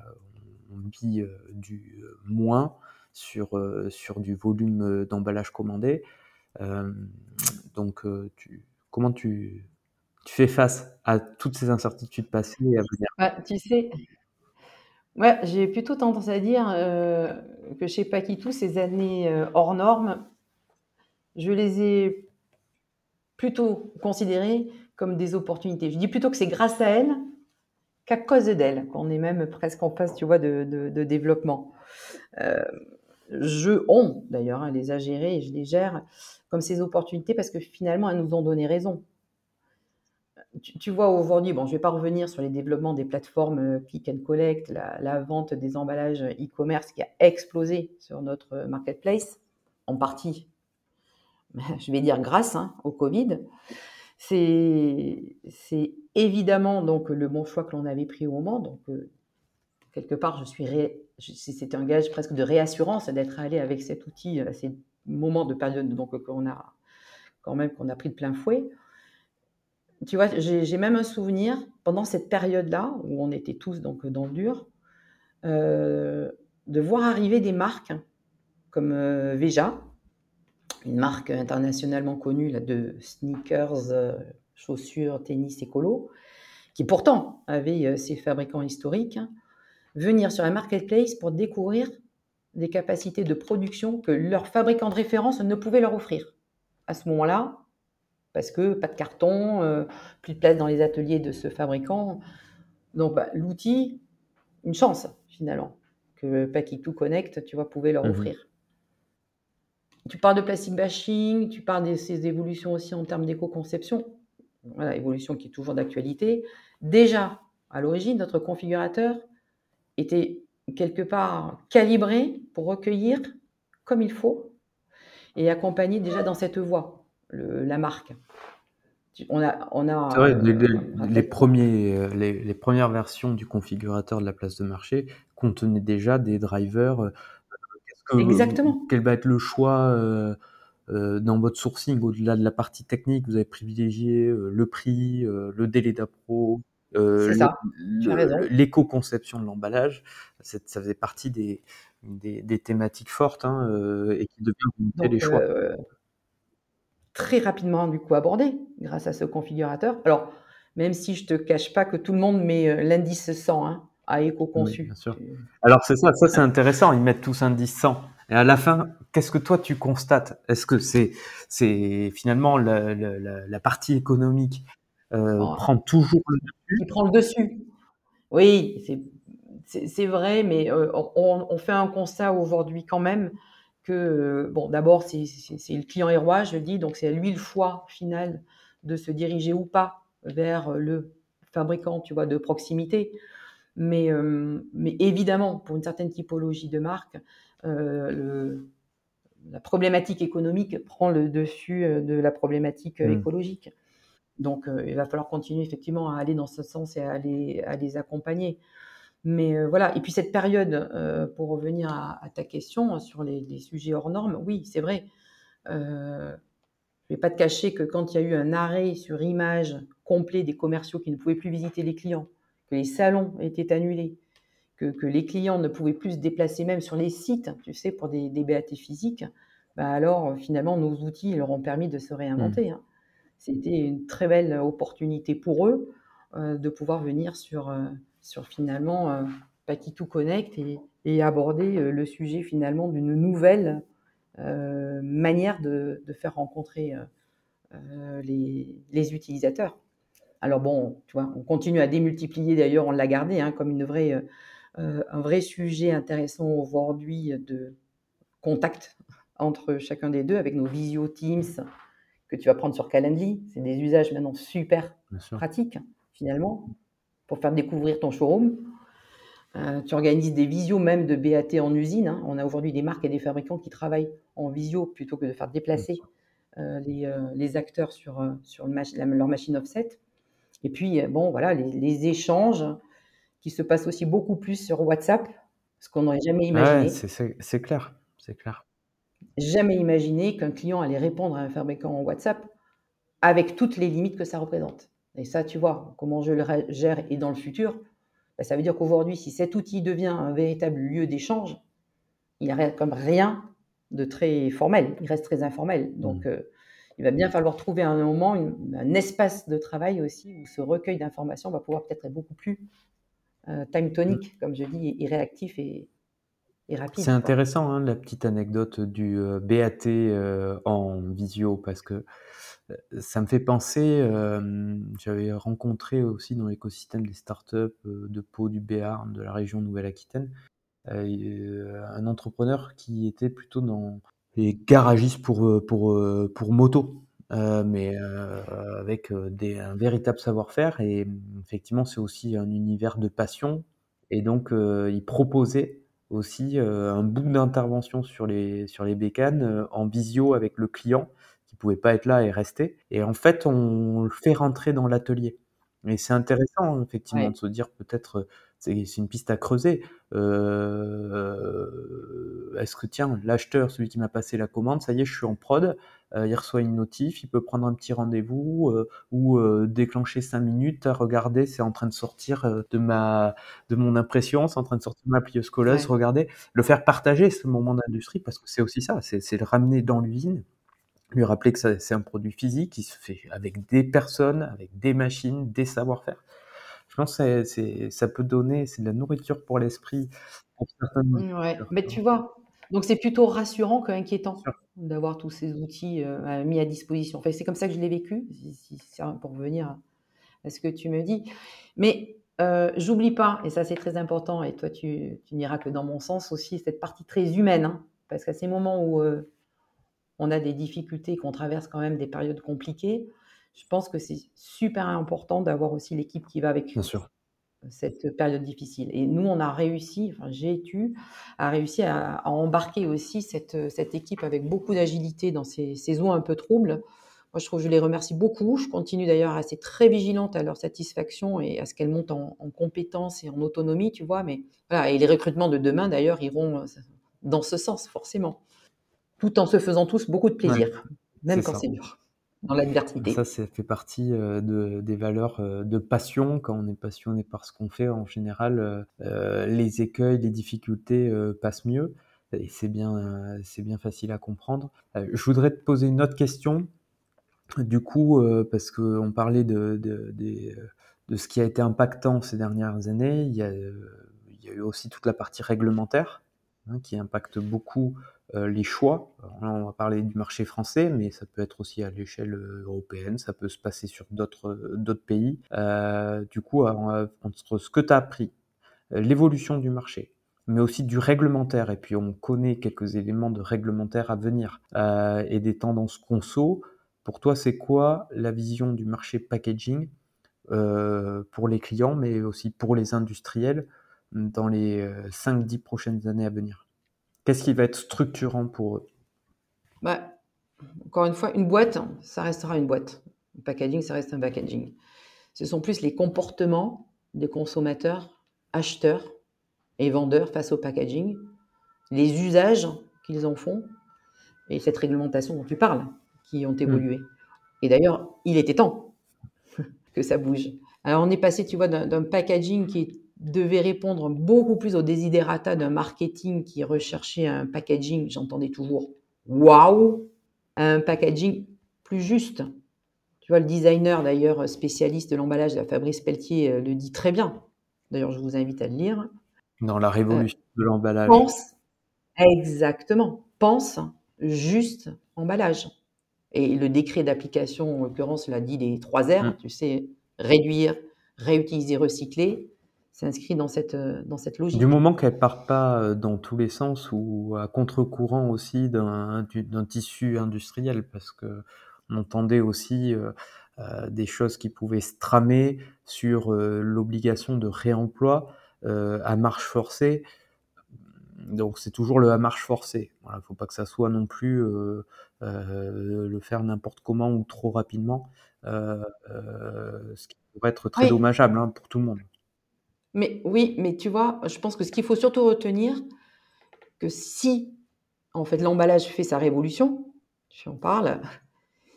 on vit euh, du euh, moins sur, sur du volume d'emballage commandé. Donc, comment tu, tu fais face à toutes ces incertitudes passées et à venir? Bah, tu sais, ouais, j'ai plutôt tendance à dire euh, que chez Paquitou, ces années hors normes, je les ai plutôt considérées comme des opportunités. Je dis plutôt que c'est grâce à elles qu'à cause d'elles qu'on est même presque en phase, tu vois, de, développement. Euh, je, on d'ailleurs, hein, les a gérées et je les gère comme ces opportunités parce que finalement, elles nous ont donné raison. Tu, vois, aujourd'hui, bon, je ne vais pas revenir sur les développements des plateformes euh, click and collect, la, la vente des emballages e-commerce qui a explosé sur notre marketplace, en partie, je vais dire grâce hein, au Covid. C'est évidemment donc le bon choix que l'on avait pris au moment. Donc, quelque part, je suis c'était un gage presque de réassurance d'être allé avec cet outil à ces moments de période donc qu'on a quand même qu'on a pris de plein fouet. Tu vois, j'ai même un souvenir pendant cette période-là où on était tous donc dans le dur, euh, de voir arriver des marques comme euh, Veja, une marque internationalement connue là, de sneakers, euh, chaussures, tennis écolo, qui pourtant avait ses fabricants historiques, hein, venir sur la marketplace pour découvrir des capacités de production que leurs fabricants de référence ne pouvaient leur offrir. À ce moment-là, parce que pas de carton, plus de place dans les ateliers de ce fabricant. Donc bah, l'outil, une chance finalement que Pakitou Connect, tu vois, pouvait leur mmh offrir. Tu parles de plastic bashing, tu parles de ces évolutions aussi en termes d'éco-conception. Voilà, évolution qui est toujours d'actualité. Déjà, à l'origine, notre configurateur était quelque part calibré pour recueillir comme il faut et accompagner déjà dans cette voie la marque. On a, on a, vrai, les, premiers, euh, les, premières versions du configurateur de la place de marché contenaient déjà des drivers. Euh, Exactement. Quel va être le choix euh, dans votre sourcing au-delà de la partie technique Vous avez privilégié le prix, le délai d'appro, l'éco-conception de l'emballage. Ça faisait partie des, des, thématiques fortes hein, et qui deviennent les choix très rapidement du coup abordé grâce à ce configurateur. Alors, même si je te cache pas que tout le monde met euh, l'indice 100 hein, à éco-conçu. Alors c'est ça, ça c'est intéressant, ils mettent tous indice 100. Et à la fin, qu'est-ce que toi tu constates? Est-ce que c'est c'est finalement la, la, partie économique euh, oh. prend toujours le dessus? Il prend le dessus. Oui, c'est vrai, mais euh, on, on, fait un constat aujourd'hui quand même euh, bon, d'abord, c'est le client et roi, je dis, donc c'est à lui le choix final de se diriger ou pas vers le fabricant, tu vois, de proximité. Mais, euh, mais évidemment, pour une certaine typologie de marque, euh, la problématique économique prend le dessus de la problématique mmh. écologique. Donc, il va falloir continuer effectivement à aller dans ce sens et à à les accompagner. Mais euh, voilà, et puis cette période, euh, pour revenir à, ta question sur les, sujets hors normes, oui, c'est vrai. Euh, je ne vais pas te cacher que quand il y a eu un arrêt sur image complet des commerciaux qui ne pouvaient plus visiter les clients, que les salons étaient annulés, que, les clients ne pouvaient plus se déplacer même sur les sites, tu sais, pour des, BAT physiques, bah alors finalement nos outils leur ont permis de se réinventer. Mmh. Hein. C'était une très belle opportunité pour eux de pouvoir venir sur sur finalement euh, Pakitou Connect et, et aborder euh, le sujet finalement d'une nouvelle euh, manière de, faire rencontrer les, utilisateurs. Alors bon, tu vois, on continue à démultiplier d'ailleurs, on l'a gardé hein, comme une vraie, un vrai sujet intéressant aujourd'hui de contact entre chacun des deux avec nos visio Teams que tu vas prendre sur Calendly. C'est des usages maintenant super pratiques finalement pour faire découvrir ton showroom. Euh, tu organises des visios même de BAT en usine. Hein. On a aujourd'hui des marques et des fabricants qui travaillent en visio plutôt que de faire déplacer euh, euh, les, acteurs sur, sur leur machine offset. Et puis, bon, voilà, les, échanges qui se passent aussi beaucoup plus sur WhatsApp, ce qu'on n'aurait jamais imaginé. c'est clair, c'est clair. Jamais imaginé qu'un client allait répondre à un fabricant en WhatsApp avec toutes les limites que ça représente. Et ça, tu vois, comment je le gère et dans le futur, bah, ça veut dire qu'aujourd'hui, si cet outil devient un véritable lieu d'échange, il n'y a comme rien de très formel, il reste très informel. Donc, mmh. euh, il va bien falloir trouver un moment, un espace de travail aussi, où ce recueil d'informations va pouvoir peut-être être beaucoup plus euh, time tonique, mmh. comme je dis, et, réactif et, rapide. C'est intéressant, hein, la petite anecdote du euh, BAT en visio, parce que ça me fait penser, j'avais rencontré aussi dans l'écosystème des startups de Pau, du Béarn, de la région Nouvelle-Aquitaine, un entrepreneur qui était plutôt dans les garagistes pour, pour, pour moto, mais avec des, un véritable savoir-faire. Et effectivement, c'est aussi un univers de passion. Et donc, il proposait aussi un bout d'intervention sur les, sur les bécanes en visio avec le client pouvait pas être là et rester. Et en fait, on le fait rentrer dans l'atelier. Et c'est intéressant, effectivement, de se dire peut-être c'est une piste à creuser. Euh, Est-ce que, tiens, l'acheteur, celui qui m'a passé la commande, ça y est, je suis en prod, euh, il reçoit une notif, il peut prendre un petit rendez-vous euh, ou déclencher cinq minutes, regardez, c'est en train de sortir de ma de mon impression, c'est en train de sortir de ma plieuse colleuse, regardez, le faire partager ce moment d'industrie, parce que c'est aussi ça, c'est le ramener dans l'usine, lui rappeler que c'est un produit physique qui se fait avec des personnes, avec des machines, des savoir-faire pense que ça peut donner, c'est de la nourriture pour l'esprit. Ouais, mais tu vois, donc c'est plutôt rassurant qu'inquiétant d'avoir tous ces outils euh, mis à disposition. Enfin, c'est comme ça que je l'ai vécu, pour revenir à ce que tu me dis. Mais euh, j'oublie pas, et ça c'est très important, et toi tu, tu n'iras que dans mon sens aussi, cette partie très humaine, hein, parce qu'à ces moments où euh, on a des difficultés, qu'on traverse quand même des périodes compliquées, je pense que c'est super important d'avoir aussi l'équipe qui va avec cette période difficile. Et nous, on a réussi, enfin j'ai eu, à réussi à, embarquer aussi cette, cette, équipe avec beaucoup d'agilité dans ces, ces un peu troubles. Moi, je trouve que je les remercie beaucoup. Je continue d'ailleurs à rester très vigilante à leur satisfaction et à ce qu'elles montent en, compétences et en autonomie, tu vois. Mais voilà, et les recrutements de demain, d'ailleurs, iront dans ce sens, forcément. Tout en se faisant tous beaucoup de plaisir, même quand c'est dur dans l'adversité. Ça, ça fait partie euh, de, des valeurs euh, de passion. Quand on est passionné par ce qu'on fait, en général, euh, les écueils, les difficultés passent mieux. Et c'est bien, c'est bien facile à comprendre. je voudrais te poser une autre question. Du coup, parce qu'on parlait de, de, de, ce qui a été impactant ces dernières années, il y a, il y a eu aussi toute la partie réglementaire hein, qui impacte beaucoup les choix. on va parler du marché français, mais ça peut être aussi à l'échelle euh, européenne, ça peut se passer sur d'autres euh, pays. du coup, entre ce que tu as appris, l'évolution du marché, mais aussi du réglementaire, et puis on connaît quelques éléments de réglementaire à venir, et des tendances conso, pour toi, c'est quoi la vision du marché packaging pour les clients, mais aussi pour les industriels dans les 5-10 prochaines années à venir? Qu'est-ce qui va être structurant pour eux? Bah, Encore une fois, une boîte, ça restera une boîte. Le packaging, ça reste un packaging. Ce sont plus les comportements des consommateurs, acheteurs et vendeurs face au packaging, les usages qu'ils en font et cette réglementation dont tu parles qui ont évolué. Hmm. Et d'ailleurs, il était temps que ça bouge. Alors on est passé, tu vois, d'un packaging qui est devait répondre beaucoup plus aux desiderata d'un marketing qui recherchait un packaging, j'entendais toujours waouh, un packaging plus juste. Tu vois, le designer d'ailleurs spécialiste de l'emballage, la Fabrice Pelletier, euh, le dit très bien. D'ailleurs, je vous invite à le lire. Dans la révolution de l'emballage. Pense, exactement, pense juste emballage. Et le décret d'application, en l'occurrence, l'a dit les trois R, mm. tu sais, réduire, réutiliser, recycler s'inscrit dans cette, euh, dans cette logique. Du moment qu'elle part pas euh, dans tous les sens ou à contre-courant aussi d'un tissu industriel, parce que on entendait aussi euh, des choses qui pouvaient se tramer sur l'obligation de réemploi à marche forcée. Donc c'est toujours le à marche forcée. Il ne faut pas que ça soit non plus le faire n'importe comment ou trop rapidement, ce qui pourrait être très dommageable hein, pour tout le monde. Mais oui, mais tu vois, je pense que ce qu'il faut surtout retenir, que si en fait l'emballage fait sa révolution, tu en parles,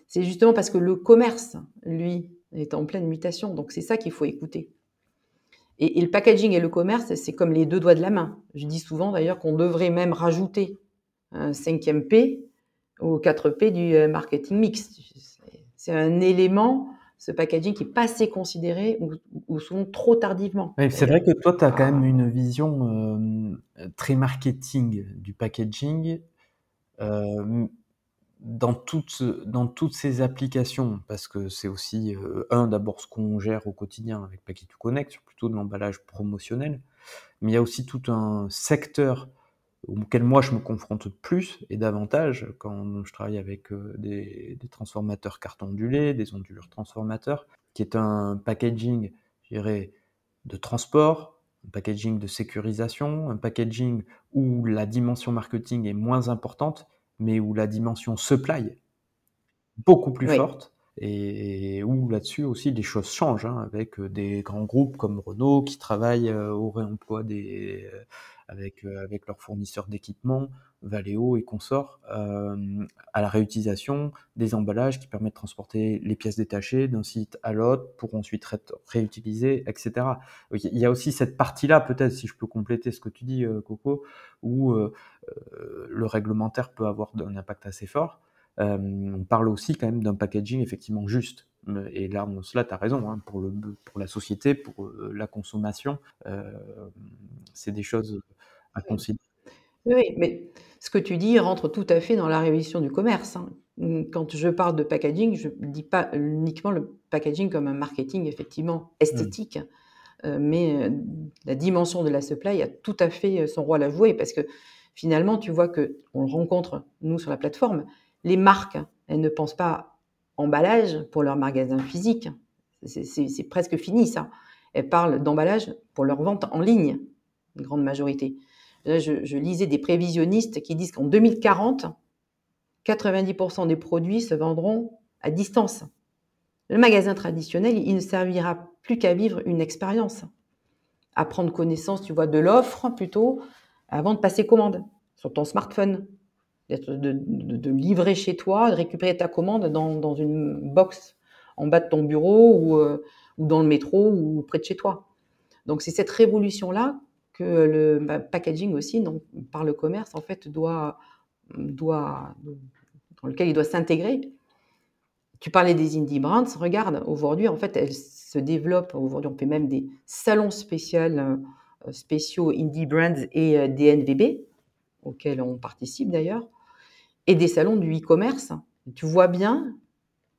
c'est justement parce que le commerce, lui, est en pleine mutation. Donc c'est ça qu'il faut écouter. Et, le packaging et le commerce, c'est comme les deux doigts de la main. Je dis souvent d'ailleurs qu'on devrait même rajouter un cinquième P au 4 P du euh, marketing mix. C'est un élément ce packaging qui n'est pas assez considéré ou, souvent trop tardivement. c'est vrai que toi, tu as quand même une vision euh, très marketing du packaging euh, dans, toutes, dans toutes ces applications, parce que c'est aussi, euh, un, d'abord ce qu'on gère au quotidien avec Packet to Connect, sur plutôt de l'emballage promotionnel, mais il y a aussi tout un secteur auquel moi je me confronte plus et davantage quand je travaille avec euh, des, transformateurs carton ondulé, des onduleurs transformateurs, qui est un packaging, je dirais, de transport, un packaging de sécurisation, un packaging où la dimension marketing est moins importante, mais où la dimension supply beaucoup plus forte et où là-dessus aussi des choses changent, hein, avec des grands groupes comme Renault qui travaillent au réemploi des, avec, avec leurs fournisseurs d'équipements, Valeo et consorts, à la réutilisation des emballages qui permettent de transporter les pièces détachées d'un site à l'autre pour ensuite être réutilisées, etc. Il y a aussi cette partie-là, peut-être, si je peux compléter ce que tu dis, Coco, où le réglementaire peut avoir un impact assez fort. On parle aussi quand même d'un packaging effectivement juste. Et là, cela, tu as raison, hein, pour, le, pour la société, pour la consommation, c'est des choses à considérer. Oui, mais ce que tu dis rentre tout à fait dans la révision du commerce. Hein. Mmh, quand je parle de packaging, je ne dis pas uniquement le packaging comme un marketing effectivement mmh. esthétique, euh, mais euh, la dimension de la supply a tout à fait euh, son rôle à jouer parce que finalement, tu vois que on le rencontre nous sur la plateforme, les marques, elles ne pensent pas emballage pour leur magasin physique. C'est presque fini ça. Elles parlent d'emballage pour leur vente en ligne, une grande majorité je, lisais des prévisionnistes qui disent qu'en 2040, 90% des produits se vendront à distance. Le magasin traditionnel, il ne servira plus qu'à vivre une expérience, à prendre connaissance, tu vois, de l'offre plutôt, avant de passer commande sur ton smartphone, de, livrer chez toi, de récupérer ta commande dans, une box en bas de ton bureau ou, euh, ou dans le métro ou près de chez toi. Donc c'est cette révolution-là que le bah, packaging aussi, donc, par le commerce, en fait, doit, doit, dans lequel il doit s'intégrer. Tu parlais des indie brands, regarde, aujourd'hui, en fait, elles se développent. Aujourd'hui, on fait même des salons spéciaux, euh, spéciaux indie brands et euh, des NVB, auxquels on participe d'ailleurs, et des salons du e-commerce. Tu vois bien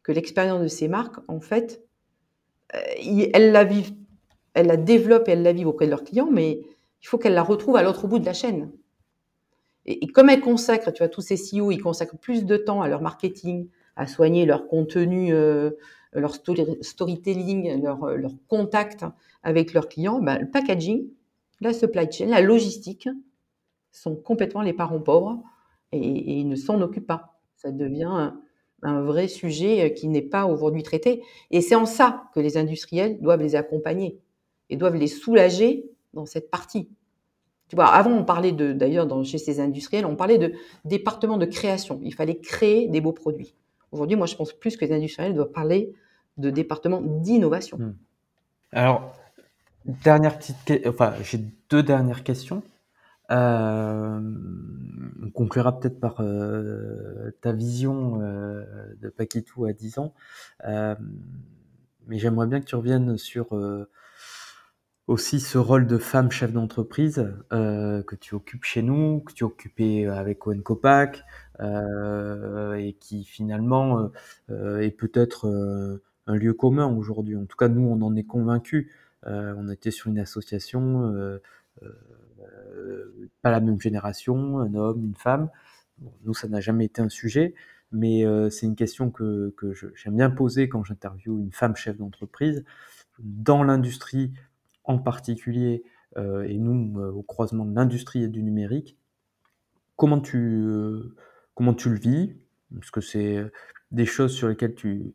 que l'expérience de ces marques, en fait, euh, elles la vivent, elles la développent et elles la vivent auprès de leurs clients, mais il faut qu'elle la retrouve à l'autre bout de la chaîne. Et, comme elle consacre, tu vois, tous ces CEO, ils consacrent plus de temps à leur marketing, à soigner leur contenu, euh, leur storytelling, leur, euh, leur, contact avec leurs clients, ben, le packaging, la supply chain, la logistique sont complètement les parents pauvres et, ils ne s'en occupent pas. Ça devient un, vrai sujet euh, qui n'est pas aujourd'hui traité. Et c'est en ça que les industriels doivent les accompagner et doivent les soulager dans cette partie. Tu vois, avant, on parlait de, d'ailleurs, chez ces industriels, on parlait de département de création. Il fallait créer des beaux produits. Aujourd'hui, moi, je pense plus que les industriels doivent parler de département d'innovation. Hmm. Alors, dernière petite, enfin, j'ai deux dernières questions. Euh, on conclura peut-être par euh, ta vision euh, de Paquitou à 10 ans. mais j'aimerais bien que tu reviennes sur aussi ce rôle de femme chef d'entreprise que tu occupes chez nous, que tu occupais avec Owen Copac, et qui finalement est peut-être un lieu commun aujourd'hui. En tout cas, nous, on en est convaincus. on était sur une association, pas la même génération, un homme, une femme. nous, ça n'a jamais été un sujet, mais c'est une question que, que j'aime bien poser quand j'interviewe une femme chef d'entreprise. Dans l'industrie en particulier, euh, et nous, euh, au croisement de l'industrie et du numérique, comment tu, euh, comment tu le vis? Parce que c'est des choses sur lesquelles tu,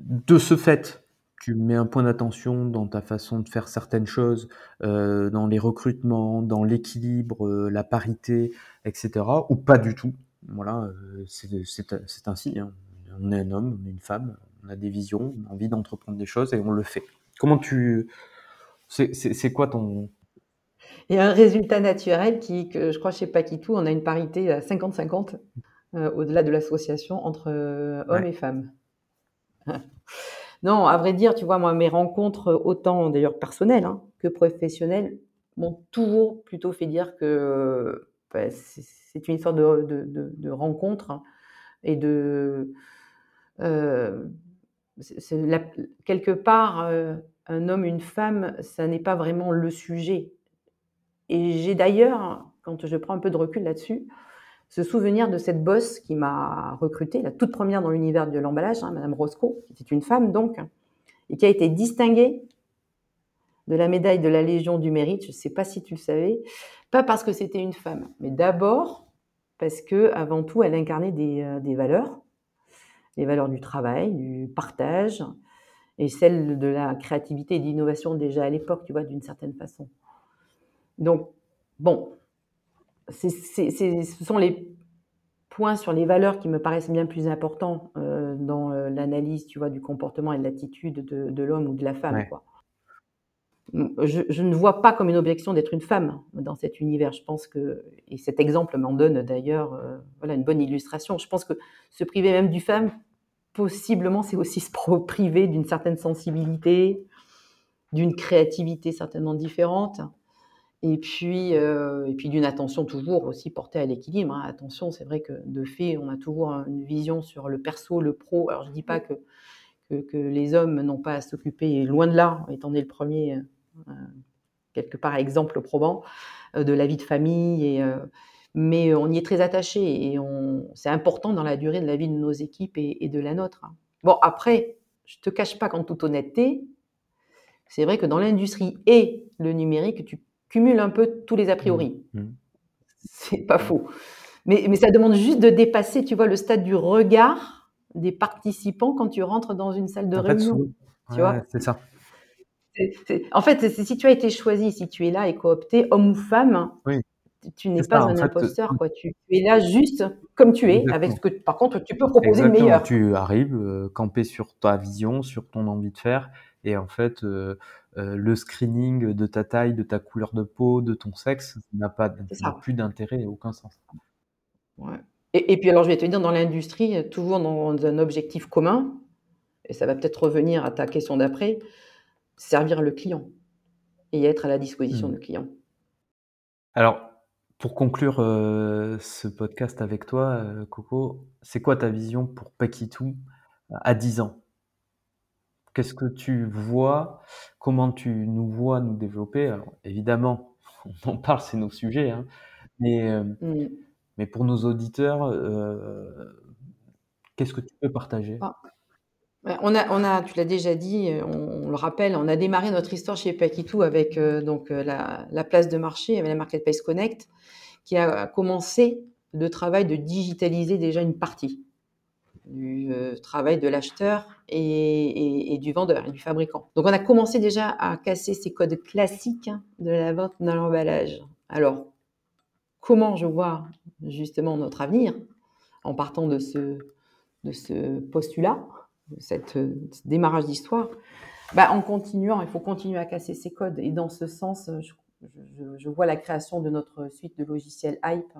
de ce fait, tu mets un point d'attention dans ta façon de faire certaines choses, dans les recrutements, dans l'équilibre, la parité, etc. Ou pas du tout. Voilà, c'est ainsi. Hein. On est un homme, on est une femme, on a des visions, on a envie d'entreprendre des choses et on le fait. Comment tu, c'est quoi ton... Il y a un résultat naturel qui, que je crois chez Paquitou, on a une parité à 50-50 euh, au-delà de l'association entre euh, hommes et femmes. Non, à vrai dire, tu vois, moi, mes rencontres, autant d'ailleurs personnelles hein, que professionnelles, m'ont toujours plutôt fait dire que bah, c'est une sorte de, rencontre et de. Euh, quelque part, un homme, une femme, ça n'est pas vraiment le sujet. Et j'ai d'ailleurs, quand je prends un peu de recul là-dessus, ce souvenir de cette bosse qui m'a recrutée, la toute première dans l'univers de l'emballage, hein, Madame Roscoe, qui était une femme donc, et qui a été distinguée de la médaille de la Légion du Mérite. Je ne sais pas si tu le savais, pas parce que c'était une femme, mais d'abord parce que avant tout, elle incarnait des, euh, des valeurs les valeurs du travail, du partage, et celles de la créativité et d'innovation déjà à l'époque, tu vois, d'une certaine façon. Donc, bon, ce sont les points sur les valeurs qui me paraissent bien plus importants euh, dans euh, l'analyse, tu vois, du comportement et de l'attitude de, l'homme ou de la femme, quoi. Je, ne vois pas comme une objection d'être une femme dans cet univers. Je pense que, et cet exemple m'en donne d'ailleurs euh, voilà, une bonne illustration, je pense que se priver même du femme, possiblement, c'est aussi se priver d'une certaine sensibilité, d'une créativité certainement différente, et puis, euh, et puis d'une attention toujours aussi portée à l'équilibre. Hein. Attention, c'est vrai que de fait, on a toujours une vision sur le perso, le pro. Alors je ne dis pas que, que, les hommes n'ont pas à s'occuper, loin de là, étant donné le premier, euh, quelque part exemple probant, euh, de la vie de famille. Et, mais on y est très attaché et c'est important dans la durée de la vie de nos équipes et, de la nôtre. Hein. Bon, après, je ne te cache pas qu'en toute honnêteté, c'est vrai que dans l'industrie et le numérique, tu cumules un peu tous les a priori. Mmh. Mmh. C'est pas faux. Mais, mais, ça demande juste de dépasser, tu vois, le stade du regard des participants quand tu rentres dans une salle de réunion. tu vois C'est ça. en fait, si tu as été choisi, si tu es là et coopté, homme ou femme, tu n'es pas un imposteur. Quoi. Tu, es là juste comme tu es, avec ce que, par contre, tu peux proposer le meilleur. Tu arrives, euh, camper sur ta vision, sur ton envie de faire, et en fait, euh, le screening de ta taille, de ta couleur de peau, de ton sexe, n'a pas plus d'intérêt et aucun sens. Et, et, puis alors, je vais te dire, dans l'industrie, toujours dans un objectif commun, et ça va peut-être revenir à ta question d'après, servir le client et être à la disposition mmh. du client. Alors, pour conclure euh, ce podcast avec toi, euh, Coco, c'est quoi ta vision pour Paquitou à 10 ans? Qu'est-ce que tu vois Comment tu nous vois nous développer? Alors, Évidemment, on en parle, c'est nos sujets, hein, mais, euh, mmh. mais pour nos auditeurs, qu'est-ce que tu peux partager? Ah. On a, on a, tu l'as déjà dit, on, le rappelle, on a démarré notre histoire chez Paquitou avec donc la, la, place de marché, avec la Marketplace Connect qui a commencé le travail de digitaliser déjà une partie du euh, travail de l'acheteur et, du vendeur et du fabricant. Donc on a commencé déjà à casser ces codes classiques de la vente dans l'emballage. Alors, comment je vois justement notre avenir en partant de ce, de ce postulat, de cette, ce démarrage d'histoire? Bah, En continuant, il faut continuer à casser ces codes. Et dans ce sens, je je, vois la création de notre suite de logiciels Hype,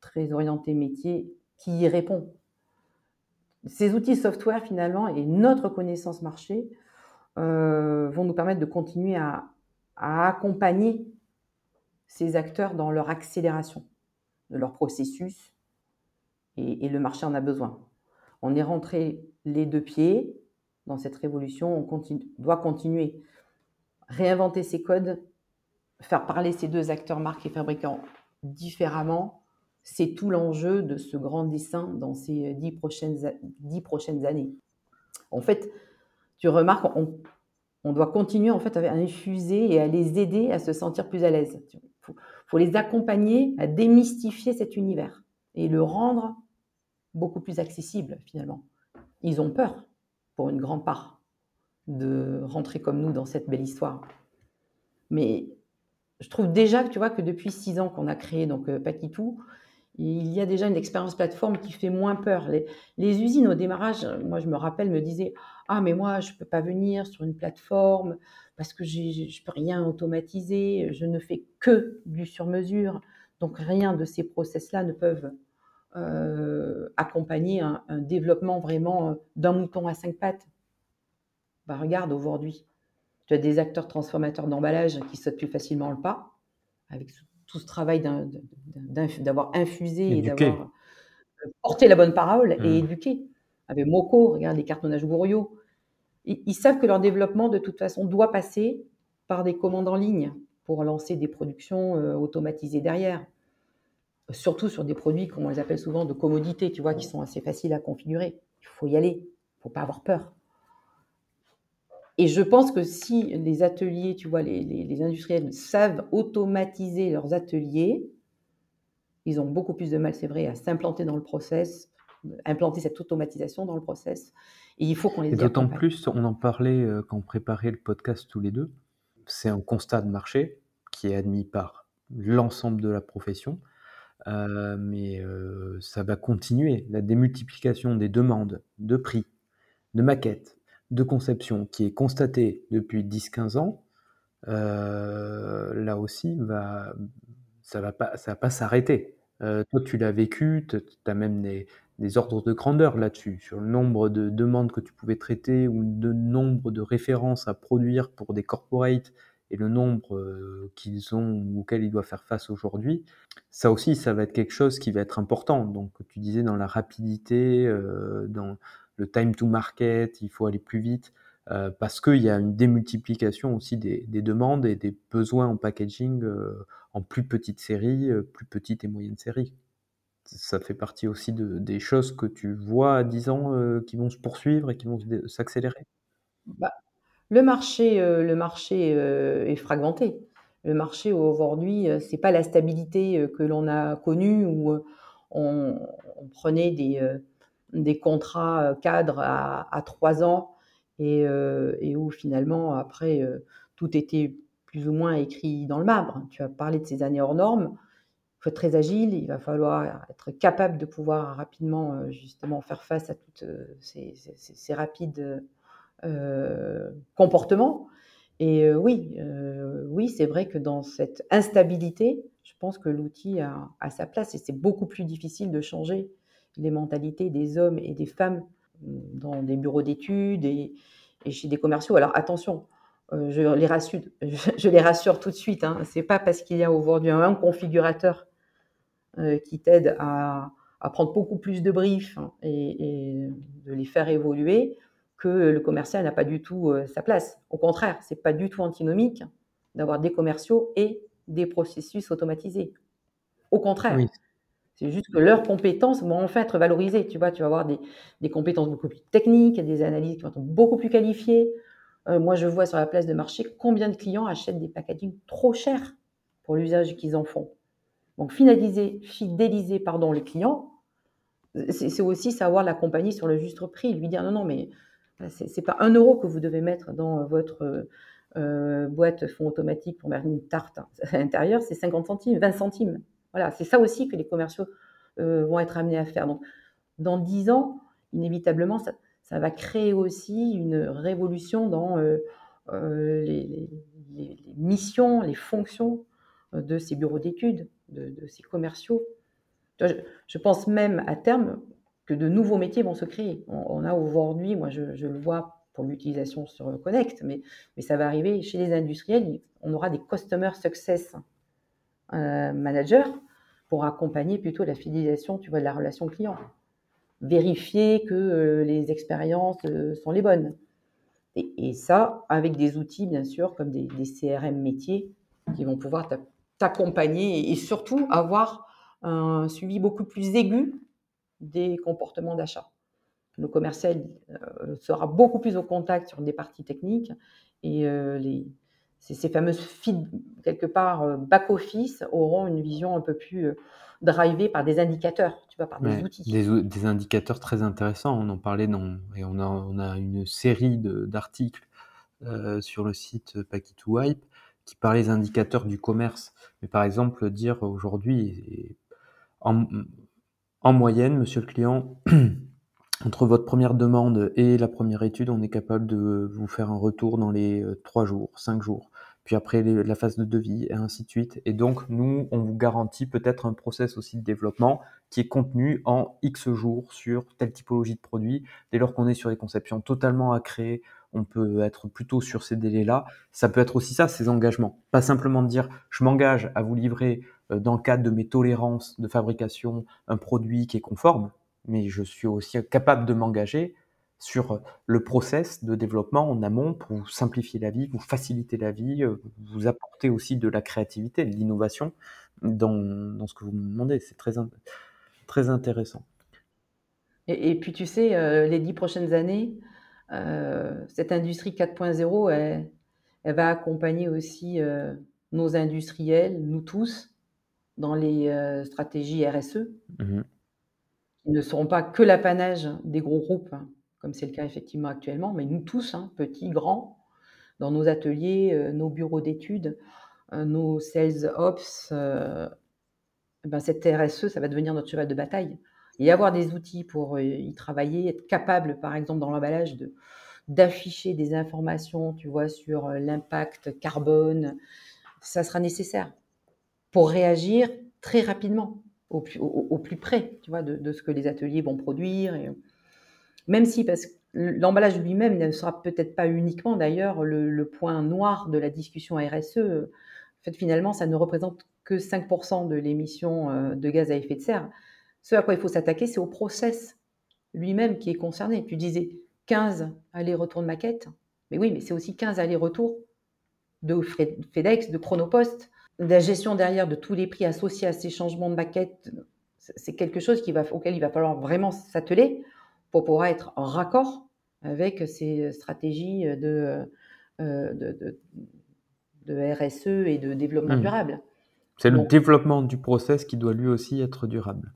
très orienté métier, qui y répond. Ces outils software, finalement, et notre connaissance marché euh, vont nous permettre de continuer à, accompagner ces acteurs dans leur accélération de leur processus, et, le marché en a besoin. On est rentré les deux pieds dans cette révolution, on doit continuer. Réinventer ces codes faire parler ces deux acteurs, marques et fabricants, différemment, c'est tout l'enjeu de ce grand dessin dans ces dix prochaines, dix prochaines années. En fait, tu remarques, on, doit continuer en fait à infuser et à les aider à se sentir plus à l'aise. Il faut, faut, les accompagner à démystifier cet univers et le rendre beaucoup plus accessible finalement. Ils ont peur, pour une grande part, de rentrer comme nous dans cette belle histoire. Mais je trouve déjà que tu vois que depuis six ans qu'on a créé donc euh, Paquitou, il y a déjà une expérience plateforme qui fait moins peur. Les, usines au démarrage, moi je me rappelle, me disaient ah mais moi je peux pas venir sur une plateforme parce que je ne peux rien automatiser, je ne fais que du sur-mesure, donc rien de ces process-là ne peuvent euh, accompagner un, développement vraiment euh, d'un mouton à cinq pattes. Bah, regarde aujourd'hui, tu as des acteurs transformateurs d'emballage qui sautent plus facilement le pas, avec tout ce travail d'avoir infusé et d'avoir euh, porté la bonne parole et mmh. éduqué. Avec Moco, regarde les cartonnages Gouriot. Ils, savent que leur développement, de toute façon, doit passer par des commandes en ligne pour lancer des productions euh, automatisées derrière. Surtout sur des produits, comme on les appelle souvent, de commodité, tu vois, qui sont assez faciles à configurer. Il faut y aller, il ne faut pas avoir peur. Et je pense que si les ateliers, tu vois, les, industriels savent automatiser leurs ateliers, ils ont beaucoup plus de mal, c'est vrai, à s'implanter dans le process implanter cette automatisation dans le process. Et il faut qu'on les Et d'autant plus, on en parlait quand on préparait le podcast tous les deux, c'est un constat de marché qui est admis par l'ensemble de la profession, mais ça va continuer. La démultiplication des demandes, de prix, de maquettes, de conception qui est constatée depuis 10-15 ans, là aussi, ça va pas, ça va pas s'arrêter. toi, tu l'as vécu, tu as même des, des ordres de grandeur là-dessus, sur le nombre de demandes que tu pouvais traiter ou le nombre de références à produire pour des corporates et le nombre euh, qu'ils ont ou auxquels ils doivent faire face aujourd'hui, ça aussi, ça va être quelque chose qui va être important. Donc, tu disais dans la rapidité, euh, dans le time to market, il faut aller plus vite, euh, parce qu'il y a une démultiplication aussi des, des, demandes et des besoins en packaging en plus petites séries, plus petites et moyennes séries ça fait partie aussi de, des choses que tu vois à 10 ans euh, qui vont se poursuivre et qui vont s'accélérer bah, Le marché, euh, le marché euh, est fragmenté. Le marché aujourd'hui, c'est pas la stabilité que l'on a connue où on, prenait des, des contrats cadres à, 3 ans et, et, où finalement, après, tout était plus ou moins écrit dans le marbre. Tu as parlé de ces années hors normes il faut être très agile, il va falloir être capable de pouvoir rapidement euh, justement faire face à tous euh, ces, rapides euh, comportements. Et oui, oui, c'est vrai que dans cette instabilité, je pense que l'outil a, sa place et c'est beaucoup plus difficile de changer les mentalités des hommes et des femmes dans des bureaux d'études et, chez des commerciaux. Alors attention, je les rassure, je, les rassure tout de suite. Hein, c'est pas parce qu'il y a aujourd'hui un configurateur euh, qui t'aident à, prendre beaucoup plus de briefs et, de les faire évoluer que le commercial n'a pas du tout euh, sa place. Au contraire, c'est pas du tout antinomique d'avoir des commerciaux et des processus automatisés. Au contraire. C'est juste que leurs compétences vont enfin être valorisées. Tu vois, tu vas avoir des, compétences beaucoup plus techniques, des analyses qui vont être beaucoup plus qualifiées. Euh, moi, je vois sur la place de marché combien de clients achètent des packaging trop chers pour l'usage qu'ils en font. Donc, finaliser, fidéliser pardon, les clients, c'est aussi savoir l'accompagner sur le juste prix, lui dire non, non, mais ce n'est pas un euro que vous devez mettre dans votre euh, boîte fond automatique pour mettre une tarte à l'intérieur, c'est 50 centimes, 20 centimes. Voilà, c'est ça aussi que les commerciaux euh, vont être amenés à faire. Donc, dans 10 ans, inévitablement, ça, va créer aussi une révolution dans euh, les, missions, les fonctions de ces bureaux d'études de, ces commerciaux. Je, pense même à terme que de nouveaux métiers vont se créer. On, a aujourd'hui, moi je, le vois pour l'utilisation sur Connect, mais, mais ça va arriver chez les industriels, on aura des Customer Success euh, Managers pour accompagner plutôt la fidélisation tu vois, de la relation client. Vérifier que euh, les expériences euh, sont les bonnes. Et, ça, avec des outils, bien sûr, comme des, CRM métiers, qui vont pouvoir t'accompagner et surtout avoir un suivi beaucoup plus aigu des comportements d'achat. Le commercial sera beaucoup plus au contact sur des parties techniques et les, ces, fameuses feed, quelque part euh, back-office auront une vision un peu plus drivée par des indicateurs, tu vois, par des outils. Des, indicateurs très intéressants, on en parlait dans, et on a, on a une série d'articles sur le site Packet Wipe qui parlait des indicateurs du commerce. Mais par exemple, dire aujourd'hui, en, en moyenne, monsieur le client, entre votre première demande et la première étude, on est capable de vous faire un retour dans les 3 euh, jours, 5 jours, puis après la phase de devis, et ainsi de suite. Et donc, nous, on vous garantit peut-être un process aussi de développement qui est contenu en X jours sur telle typologie de produit. Dès lors qu'on est sur des conceptions totalement à créer, on peut être plutôt sur ces délais-là. Ça peut être aussi ça, ces engagements. Pas simplement de dire, je m'engage à vous livrer euh, dans le cadre de mes tolérances de fabrication un produit qui est conforme, mais je suis aussi capable de m'engager sur le process de développement en amont pour vous simplifier la vie, vous faciliter la vie, euh, vous apporter aussi de la créativité, de l'innovation dans, ce que vous me demandez. C'est très, très intéressant. Et, puis tu sais, euh, les dix prochaines années, euh, cette industrie 4.0, elle, va accompagner aussi euh, nos industriels, nous tous, dans les stratégies RSE, mmh ne seront pas que l'apanage des gros groupes, hein, comme c'est le cas effectivement actuellement, mais nous tous, hein, petits, grands, dans nos ateliers, euh, nos bureaux d'études, euh, nos sales ops, euh, ben cette RSE, ça va devenir notre cheval de bataille. Et avoir des outils pour y travailler, être capable, par exemple, dans l'emballage, de, d'afficher des informations, tu vois, sur l'impact carbone, ça sera nécessaire pour réagir très rapidement, au plus, au, plus près, tu vois, de, ce que les ateliers vont produire. Et, même si, parce que l'emballage lui-même ne sera peut-être pas uniquement d'ailleurs le, point noir de la discussion RSE. En fait, finalement, ça ne représente que 5% de l'émission euh, de gaz à effet de serre. Ce à quoi il faut s'attaquer, c'est au process lui-même qui est concerné. Tu disais 15 allers-retours de maquette, mais oui, mais c'est aussi 15 allers-retours de FedEx, de Chronopost, la gestion derrière de tous les prix associés à ces changements de maquette. C'est quelque chose qui va, auquel il va falloir vraiment s'atteler pour pouvoir être en raccord avec ces stratégies de, euh, de, de, RSE et de développement mmh. durable. C'est le développement du process qui doit lui aussi être durable.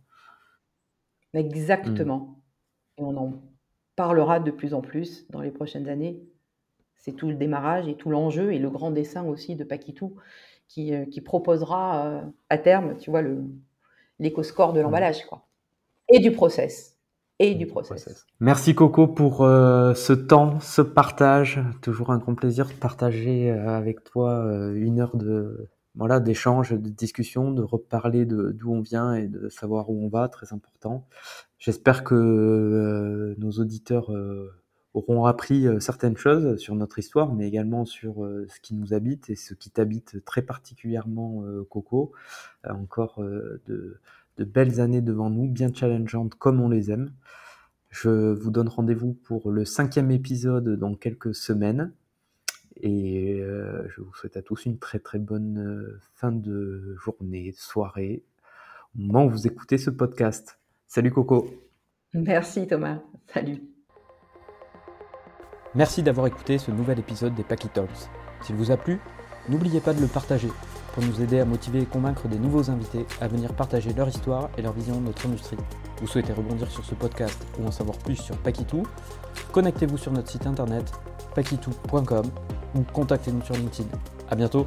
Exactement. Mmh. Et on en parlera de plus en plus dans les prochaines années. C'est tout le démarrage et tout l'enjeu et le grand dessin aussi de Paquitou qui, euh, qui proposera euh, à terme, tu vois, l'éco-score de mmh. l'emballage, quoi. Et du process et du process. Merci Coco pour euh, ce temps, ce partage. Toujours un grand plaisir de partager avec toi une heure de voilà d'échange, de discussion, de reparler de d'où on vient et de savoir où on va, très important. J'espère que nos auditeurs auront appris certaines choses sur notre histoire, mais également sur ce qui nous habite et ce qui t'habite très particulièrement, Coco. encore de belles années devant nous, bien challengeantes comme on les aime. Je vous donne rendez-vous pour le cinquième épisode dans quelques semaines. Et euh, je vous souhaite à tous une très très bonne euh, fin de journée, soirée, au moment où vous écoutez ce podcast. Salut Coco. Merci Thomas. Salut. Merci d'avoir écouté ce nouvel épisode des Packy. S'il vous a plu, n'oubliez pas de le partager pour nous aider à motiver et convaincre des nouveaux invités à venir partager leur histoire et leur vision de notre industrie. Vous souhaitez rebondir sur ce podcast ou en savoir plus sur Pakitou Connectez-vous sur notre site internet pakitou.com ou contactez-nous sur LinkedIn. A bientôt